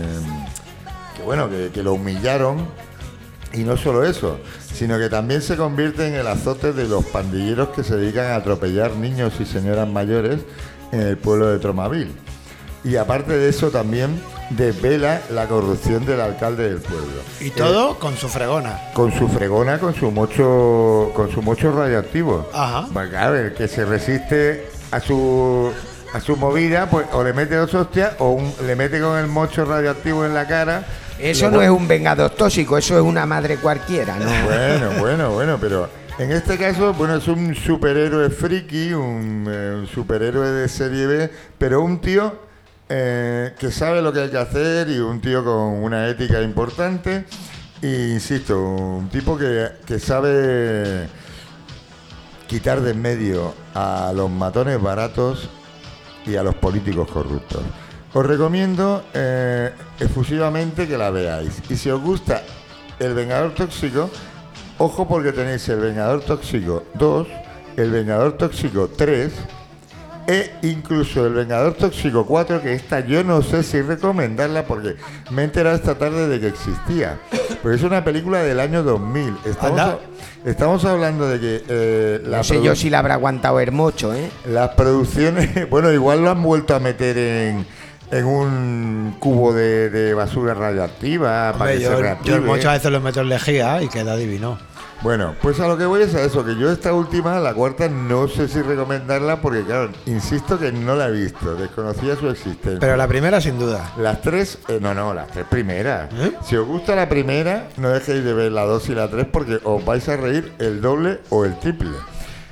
B: que bueno, que, que lo humillaron. Y no solo eso, sino que también se convierte en el azote de los pandilleros que se dedican a atropellar niños y señoras mayores en el pueblo de Tromaville. Y aparte de eso también desvela la corrupción del alcalde del pueblo.
A: Y todo con su fregona.
B: Con su fregona, con su mocho, con su mocho radioactivo.
A: Ajá.
B: Pues claro, el que se resiste a su a su movida, pues o le mete dos hostias o un- le mete con el mocho radioactivo en la cara.
C: Eso no es un vengador tóxico, eso es una madre cualquiera, ¿no?
B: Bueno, bueno, bueno, pero en este caso, bueno, es un superhéroe friki, un, eh, un superhéroe de serie B, pero un tío eh, que sabe lo que hay que hacer y un tío con una ética importante. Insisto, un tipo que, que sabe quitar de en medio a los matones baratos y a los políticos corruptos. Os recomiendo eh, efusivamente que la veáis. Y si os gusta El Vengador Tóxico, ojo porque tenéis El Vengador Tóxico 2, El Vengador Tóxico 3 e incluso El Vengador Tóxico 4, que esta yo no sé si recomendarla porque me he enterado esta tarde de que existía. Pero es una película del año 2000. Estamos, estamos hablando de que eh, la
C: No sé yo si le habrá aguantado Hermocho, ¿eh?
B: las producciones, bueno, igual lo han vuelto a meter en, en un cubo de, de basura radioactiva para que
A: yo,
B: se
A: yo
B: reactive.
A: muchas veces lo meto en lejía y queda divino.
B: Bueno, pues a lo que voy es a eso, que yo esta última, la cuarta, no sé si recomendarla porque, claro, insisto que no la he visto, desconocía su existencia.
A: Pero la primera sin duda.
B: Las tres, eh, no, no, las tres primeras.
A: ¿Eh?
B: Si os gusta la primera, no dejéis de ver la dos y la tres porque os vais a reír el doble o el triple.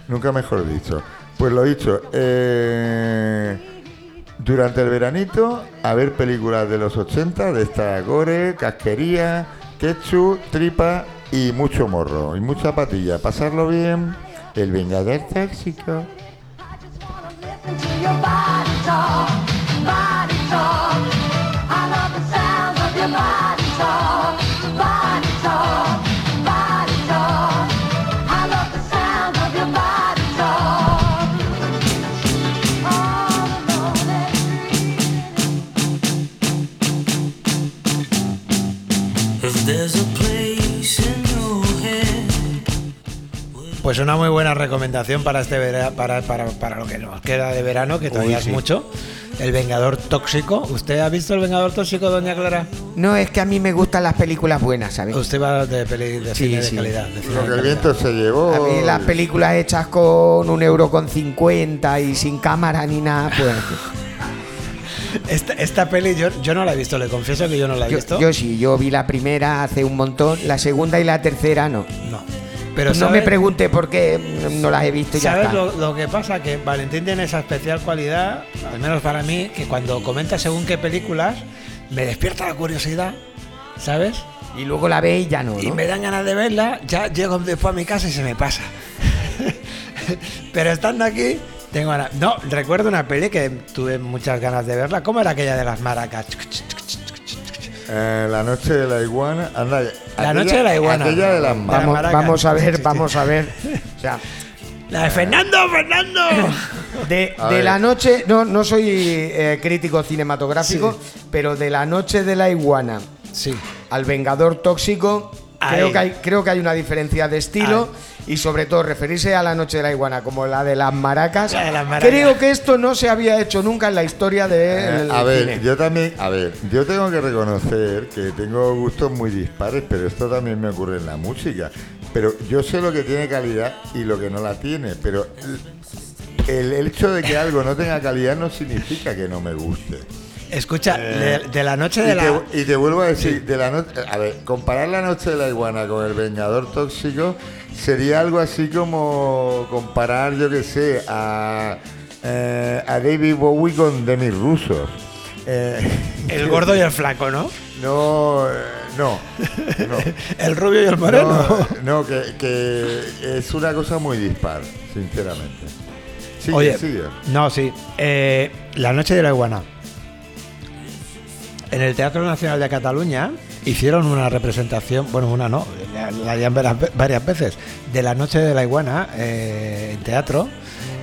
B: Nunca mejor dicho. Pues lo dicho, eh, durante el veranito, a ver películas de los 80, de esta gore, casquería, ketchup, tripa y mucho morro y mucha patilla. Pasarlo bien, el vengador tóxico.
A: Pues una muy buena recomendación para este vera- para, para, para lo que nos queda de verano, que todavía
C: Uy,
A: es mucho. El Vengador Tóxico. ¿Usted ha visto el Vengador Tóxico, doña Clara?
C: No, es que a mí me gustan las películas buenas, ¿sabes?
A: Usted va de, peli, de
C: Sí,
A: cine
C: sí.
A: de calidad. de cine
B: Lo que el viento se llevó.
C: A mí las películas hechas con un euro con cincuenta y sin cámara ni nada, pues
A: Esta, esta peli yo, yo no la he visto, le confieso que yo no la he
C: yo,
A: visto.
C: yo sí, yo vi la primera hace un montón, la segunda y la tercera no.
A: no. Pero
C: no
A: ¿sabe-
C: me pregunte por qué no las he visto y ya
A: ¿Sabes
C: está.
A: lo, lo que pasa? Que Valentín tiene esa especial cualidad, al menos para mí, que cuando comenta según qué películas, me despierta la curiosidad, ¿sabes?
C: Y luego la ve y ya no,
A: Y
C: ¿no?
A: me dan ganas de verla, ya llego después a mi casa y se me pasa. Pero estando aquí, tengo ganas. No, recuerdo una peli que tuve muchas ganas de verla. ¿Cómo era aquella de las maracas?
B: Eh, la noche de la iguana. anda,
A: La noche de la iguana.
B: Aquella de las
A: Vamos.
C: Vamos, a ver, vamos a ver. O sea,
A: La de Fernando, Fernando.
C: de, la noche, no, no soy eh, crítico cinematográfico, pero de la noche de la iguana
A: Sí.
C: al Vengador Tóxico,
A: Ahí.
C: creo que, hay, creo que hay una diferencia de estilo y sobre todo referirse a la noche de la iguana como la de las maracas.
A: La de las maracas.
C: Creo que esto no se había hecho nunca en la historia del
B: Eh, a ver,
C: cine.
B: yo también, a ver, yo tengo que reconocer que tengo gustos muy dispares, pero esto también me ocurre en la música. Pero yo sé lo que tiene calidad y lo que no la tiene, pero el, el hecho de que algo no tenga calidad no significa que no me guste.
A: Escucha,
B: Eh,
A: de, de la noche
B: Y
A: de la.
B: te, y te vuelvo a decir, de la noche, a ver, comparar la noche de la iguana con el Vengador Tóxico sería algo así como comparar, yo que sé, a, eh, a David Bowie con Demi Russo. Eh,
A: El gordo y el flaco, ¿no?
B: no, no, no.
A: El rubio y el moreno.
B: No, no, que, que es una cosa muy dispar, sinceramente. Sigue,
A: Oye,
B: sigue.
A: no, sí. La noche de la iguana. En el Teatro Nacional de Cataluña hicieron una representación, bueno, una no, la, la varias veces, de la noche de la iguana eh, en teatro.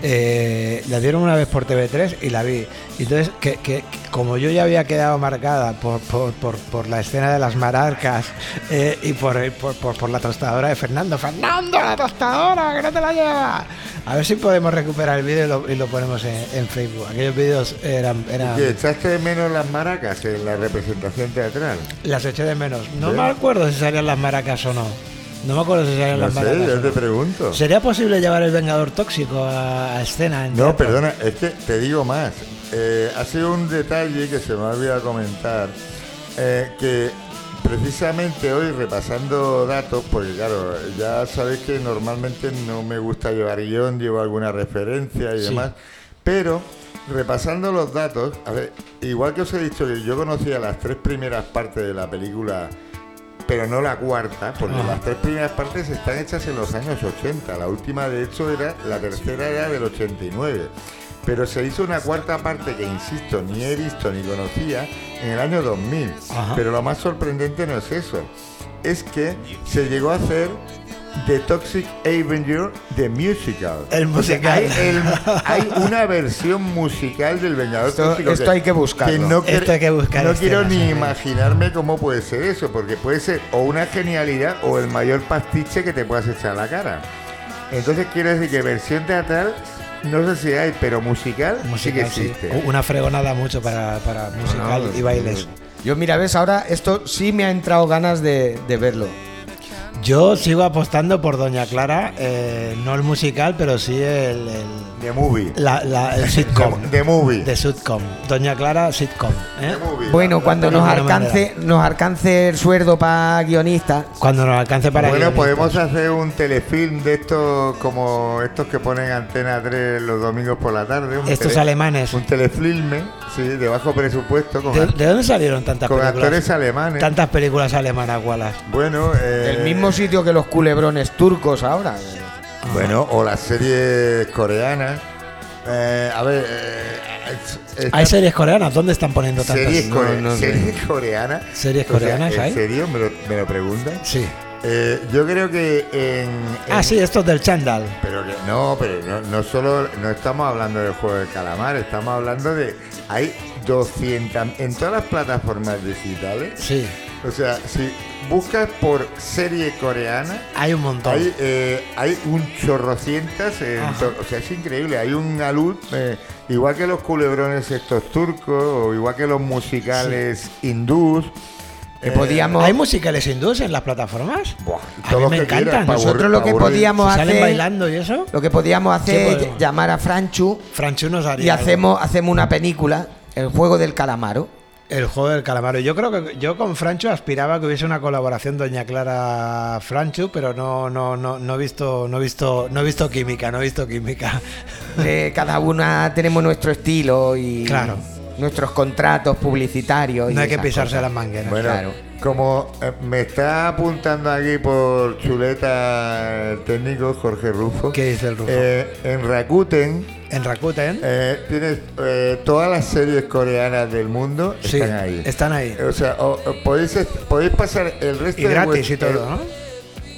A: Eh, la dieron una vez por TV3 y la vi. Y Entonces, que, que- como yo ya había quedado marcada por, por, por- por la escena de las maracas eh, y por, por, la tostadora de Fernando, Fernando, la tostadora, que no te la lleva. A ver si podemos recuperar el vídeo y lo, y lo ponemos en, en Facebook. Aquellos vídeos eran, eran
B: ¿Qué, ¿Echaste de menos las maracas en la representación teatral?
A: las eché de menos. No me acuerdo si salían las maracas o no. No me acuerdo si salían
B: No sé,
A: maracas.
B: yo te pregunto.
A: ¿Sería posible llevar el Vengador Tóxico a, a escena? en
B: No,
A: teatro?
B: perdona, es que te digo más. Eh, ha sido un detalle que se me ha olvidado comentar, eh, que precisamente hoy repasando datos, porque claro, ya sabéis que normalmente no me gusta llevar guion, llevo alguna referencia y
A: Sí.
B: demás, pero repasando los datos, a ver, igual que os he dicho que yo conocía las tres primeras partes de la película pero no la cuarta, porque las tres primeras partes están hechas en los años 80. La última, de hecho, era la tercera era del 89. Pero se hizo una cuarta parte que, insisto, ni he visto ni conocía en el año 2000.
A: Ajá.
B: Pero lo más sorprendente no es eso, es que se llegó a hacer The Toxic Avenger The Musical.
A: El
B: O sea,
A: musical.
B: hay, el- hay una versión musical del Vengador
C: Esto-
B: Tóxico.
C: esto hay que buscarlo.
B: no,
A: Esto hay que buscar
B: no
A: escenas,
B: quiero ni imaginarme cómo puede ser eso, porque puede ser o una genialidad o el mayor pastiche que te puedas echar a la cara. Entonces quiero decir que versión teatral, no sé si hay, pero musical,
A: Musical,
B: sí que
A: sí.
B: existe.
A: Una fregonada mucho para, para musical
C: No,
A: y bailes.
C: Yo, mira, ves, ahora esto sí me ha entrado ganas de, de verlo.
A: Yo sigo apostando por Doña Clara, eh, no el musical, pero sí el, el-
B: The Movie.
A: la- la- el sitcom.
B: The Movie.
A: De sitcom. Doña Clara, sitcom. ¿eh?
B: The Movie.
C: Bueno,
B: La-
C: cuando
B: la-
C: nos alcance, nos alcance el sueldo para guionistas,
A: Cuando nos alcance para
B: Bueno,
A: guionistas.
B: podemos hacer un telefilm de estos como estos que ponen Antena 3 los domingos por la tarde. un
A: Estos
B: tele-
A: alemanes.
B: Un telefilme, sí, de bajo presupuesto, con,
A: ¿De, dónde salieron tantas
B: con
A: películas?
B: actores alemanes.
A: Tantas películas alemanas, Wallace.
B: Bueno, eh,
C: el mismo sitio que los culebrones turcos ahora.
B: Bueno, o las series coreanas. Eh, a ver, eh, es-
A: Hay series coreanas, ¿dónde están poniendo tantas?
B: series,
C: No,
B: core-
C: no sé.
B: series coreanas.
A: ¿Series
B: O sea,
A: coreanas
B: ¿En
A: hay?
B: serio? ¿Me lo, me lo preguntan?
A: Sí.
B: Eh, yo creo que en,
A: Ah,
B: en-
A: sí, estos del Chandal.
B: Pero que- no, pero no, no solo no estamos hablando del juego del calamar, estamos hablando de hay 200 en todas las plataformas digitales.
A: Sí,
B: O sea, si buscas por serie coreana,
A: hay un montón.
B: hay, eh, hay un chorrocientas, o sea, es increíble. Hay un alud, eh, igual que los culebrones estos turcos, o igual que los musicales hindús.
C: Que
B: eh,
C: podíamos-
A: ¿Hay musicales hindúes en las plataformas?
B: buah,
A: A mí me encantan.
C: Nosotros lo que podíamos
A: ¿Salen
C: hacer,
A: bailando y eso?
C: lo que podíamos hacer
A: Sí,
C: es llamar a Franchu
A: Franchu nos
C: y
A: haría algo.
C: hacemos, hacemos una película, el juego del calamaro.
A: El juego del calamaro. Yo creo que yo con Franchu aspiraba que hubiese una colaboración Doña Clara Franchu, pero no no no no he visto no he visto no he visto química, no he visto química.
C: Eh, cada una tenemos nuestro estilo y
A: Claro.
C: nuestros contratos publicitarios. y
A: No hay que pisarse
C: cosas.
A: las mangueras.
B: Bueno,
C: Claro.
B: como eh, me está apuntando aquí por chuleta el técnico Jorge Rufo,
A: ¿Qué dice el Rufo?
B: eh, en Rakuten
A: en Rakuten
B: eh, tienes eh, todas las series coreanas del mundo
A: sí,
B: están ahí.
A: están ahí.
B: O sea, o- o podéis, podéis pasar el resto
A: Y
B: de
A: gratis
B: vuest-
A: y todo, ¿no?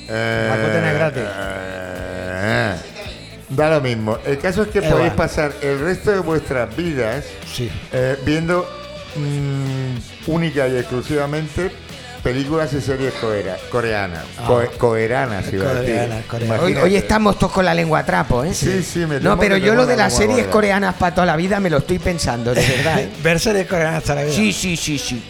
B: Eh,
A: Rakuten es gratis.
B: eh, da lo mismo. El caso es que
A: Igual.
B: podéis pasar el resto de vuestras vidas
A: Sí.
B: eh, viendo mm, única y exclusivamente películas y series corea- coreanas. Co- coreanas, iba a decir.
A: Coreanas, coreanas.
C: Hoy, estamos todos con la lengua a trapo, ¿eh?
B: Sí, sí, me
C: No, pero yo lo de
B: la
C: las series
B: gorda.
C: coreanas para toda la vida me lo estoy pensando, de verdad. ¿eh?
A: Ver series coreanas hasta la vida.
C: Sí, sí, sí, sí.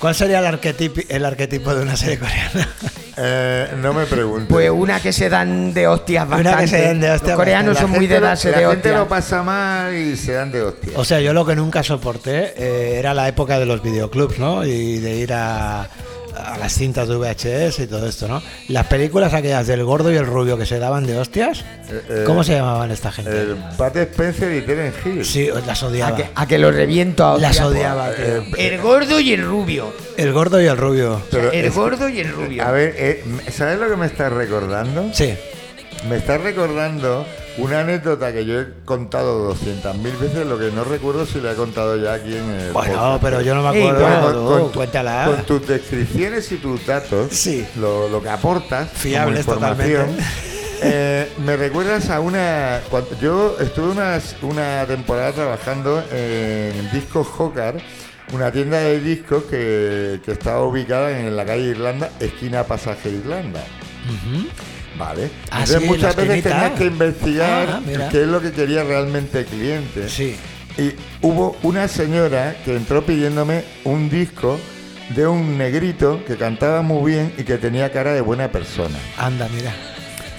A: ¿Cuál sería el arquetipo, el arquetipo de una serie coreana?
B: Eh, no me preguntes.
C: Pues una que se dan de hostias
A: Una que
C: bastante.
A: se dan de hostias
C: Los coreanos
B: La
C: son muy de
B: lo-
C: darse
B: la
C: de
B: gente lo
C: hostias.
B: pasa mal y se dan de hostia.
A: O sea, yo lo que nunca soporté eh, era la época de los videoclubs, ¿no? Y de ir a, a las cintas de VHS y todo esto, ¿no? Las películas aquellas del gordo y el rubio que se daban de hostias,
B: Eh, eh,
A: ¿cómo se llamaban esta gente?
B: El Pat Spencer y Terence Hill.
A: Sí, las
C: A
A: odiaba.
C: que, a que lo reviento a
A: Las odiaba, tío.
B: Eh,
C: El gordo y el rubio.
A: El gordo y el rubio.
B: pero
C: el
B: es-
C: gordo y el rubio.
B: A ver, eh, ¿sabes lo que me estás recordando?
A: Sí.
B: Me estás recordando una anécdota que yo he contado 200.000 veces, lo que no recuerdo si la he contado ya aquí en el
A: Bueno,
B: podcast.
A: pero yo no me acuerdo.
B: tu-
A: cuéntala.
B: con tus descripciones y tus datos,
A: Sí.
B: lo, lo que aportas, como
A: Fiables
B: información,
A: totalmente.
B: eh, me recuerdas a una... cuando- yo estuve unas- una temporada trabajando en Discos Jocar, una tienda de discos que, que estaba ubicada en la calle Irlanda, esquina Pasaje Irlanda. Vale.
A: Ah,
B: Entonces
A: sí,
B: muchas veces tenías que investigar
A: Ah,
B: qué es lo que quería realmente el cliente.
A: Sí.
B: Y hubo una señora que entró pidiéndome un disco de un negrito que cantaba muy bien y que tenía cara de buena persona.
A: Anda, mira.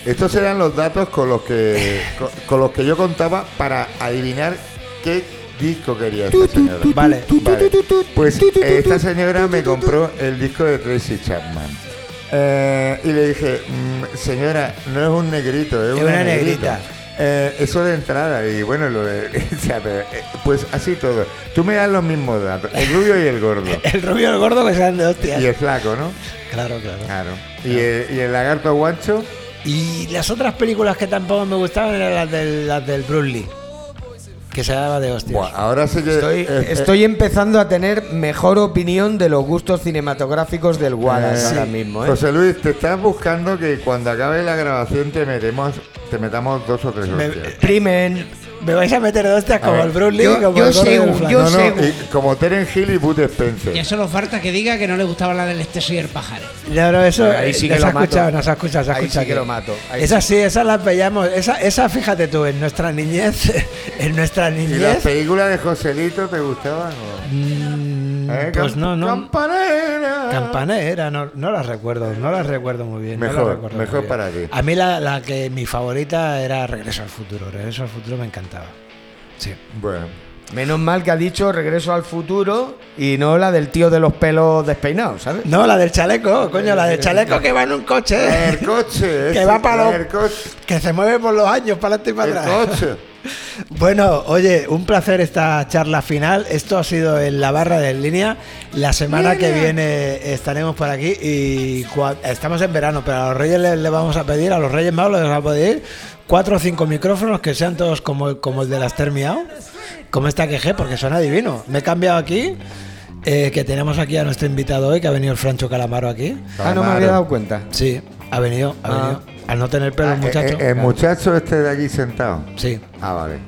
B: Estos eran los datos con los que con, con los que yo contaba para adivinar qué disco quería esta señora.
A: Vale.
B: Vale. Pues esta señora me compró el disco de Tracy Chapman. Eh, y le dije, "Mm, señora, no es un negrito, es
A: Es
B: una, negrita.
A: negrita.
B: Eh, eso de entrada, y bueno, lo de, eh, pues así todo. Tú me das los mismos datos, el rubio y el gordo.
A: El rubio y el gordo que se dan de hostias.
B: Y el flaco, ¿no?
A: Claro, claro.
B: Claro. Y el, y el lagarto guancho,
A: Y las otras películas que tampoco me gustaban eran las del, las del Bruce Lee. Que se daba de hostias.
B: buah, ahora sí que...
C: Estoy,
B: eh, eh,
C: estoy empezando a tener mejor opinión de los gustos cinematográficos del Wallace
B: Eh,
C: ahora
B: sí.
C: mismo. ¿eh?
B: José Luis, te estás buscando que cuando acabe la grabación te metemos, te metamos dos o tres
A: Me-
B: hostias.
C: Primen.
A: Me vais a meter de hostias como
B: ver,
A: el Bruce Lee,
C: yo-
A: como
C: yo
A: el
C: según- yo
B: no, no, y como Terence Hill y Bud Spencer.
H: Ya solo falta que diga que no le gustaba la del exceso y el pájaro.
A: No, no, eso
C: Ahí sí que
A: nos
C: lo
A: ha
C: mato.
A: escuchado, nos ha escuchado, se ha
C: Ahí sí que lo mato, ahí
A: Esas sí, esas las veíamos. Esa, esa, fíjate tú, en nuestra niñez, en nuestra
B: ¿Y las
A: niñez.
B: películas de Joselito te gustaban? o? ¿Eh?
A: Pues
B: Camp-
A: no, no.
B: Campanera.
A: Campanera, no, no las recuerdo, no las recuerdo muy bien. no
B: Mejor,
A: recuerdo
B: mejor para ti.
A: A mí la, la que mi favorita era Regreso al futuro. Regreso al futuro me encantaba. Sí.
B: Bueno.
C: Menos mal que ha dicho regreso al futuro y no la del tío de los pelos despeinados, ¿sabes?
A: No, la del chaleco, coño, la del chaleco que va en un coche.
B: El coche.
A: Que va para los-
B: El coche.
A: Que se mueve por los años, para adelante y para
B: El
A: atrás.
B: coche.
A: Bueno, oye, un placer esta charla final. Esto ha sido en la barra de en línea. La semana que viene estaremos por aquí y estamos en verano, pero a los reyes les, les vamos a pedir, a los reyes magos les vamos a pedir cuatro o cinco micrófonos que sean todos como, el- como el de las Termiao, como esta queje, porque suena divino. Me he cambiado aquí, eh, que tenemos aquí a nuestro invitado hoy, que ha venido el Francho Calamaro aquí.
C: Ah, no me había dado cuenta.
A: Sí, ha venido, ha venido. Al no tener pelo
B: Ah,
A: el muchacho.
B: eh, eh, el muchacho este de aquí sentado.
A: Sí.
B: Ah, vale.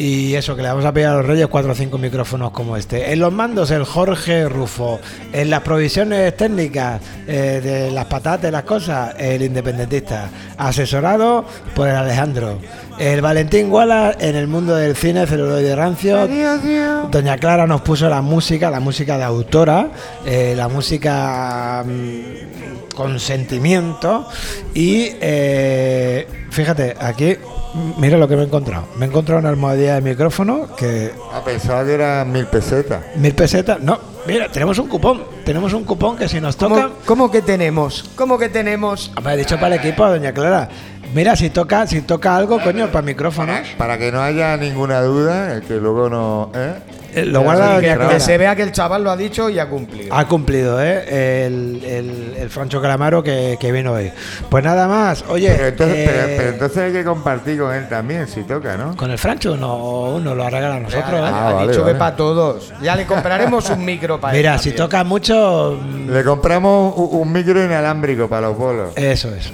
A: Y eso, que le vamos a pedir a los Reyes cuatro o cinco micrófonos como este. En los mandos, el Jorge Rufo. En las provisiones técnicas eh, de las patatas y las cosas, el independentista. Asesorado por el Alejandro. El Valentín Wallace en el mundo del cine, celuloide rancio. Doña Clara nos puso la música, la música de autora, eh, la música mm, con sentimiento. Y eh, fíjate, aquí, mira lo que me he encontrado. Me he encontrado una almohadilla de micrófono que
B: Ah, pensaba que eran mil pesetas.
A: mil pesetas. No, mira, tenemos un cupón. Tenemos un cupón que si nos toca.
C: ¿Cómo, cómo que tenemos? ¿Cómo que tenemos?
A: Me ha dicho para el equipo, doña Clara. Mira, si toca, si toca algo, coño, para micrófonos.
B: Para que no haya ninguna duda, eh, que luego no. ¿eh?
A: Eh, Lo guarda
C: Que
A: Clara.
C: se vea que el chaval lo ha dicho y ha cumplido.
A: Ha cumplido, ¿eh? El, el, el Francho Calamaro que, que vino hoy. Pues nada más. Oye,
B: Pero entonces,
A: eh,
B: pero, pero entonces hay que compartir con él también, si toca, ¿no?
A: con el Francho no, no lo regala a nosotros. ¿eh?
B: Ah,
C: ha
B: vale,
C: dicho
B: vale.
C: que para todos. Ya le compraremos un micro para él
A: Mira, si toca mucho,
B: Le compramos un, un micro inalámbrico para los bolos.
A: eso es.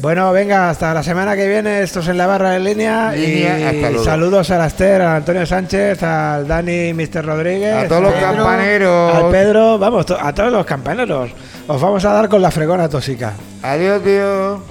A: Bueno, venga, hasta la semana que viene. Esto es en la barra en línea.
B: Línea,
A: y saludos a Laster, a Antonio Sánchez, al Dani Mr. Rodríguez,
B: A todos los
A: Pedro,
B: campaneros.
A: al Pedro, vamos, to- a todos los campaneros. Os vamos a dar con la fregona tóxica.
B: Adiós, tío.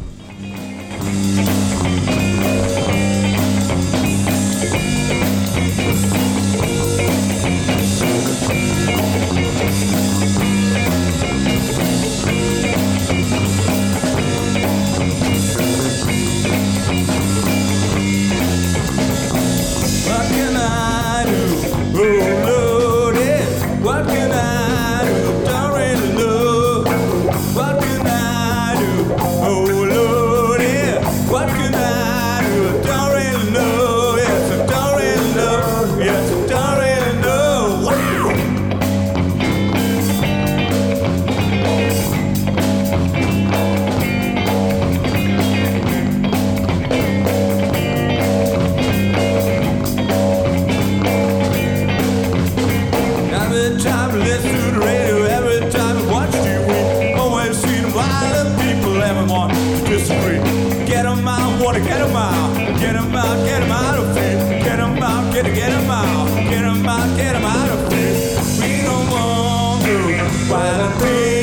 I: why the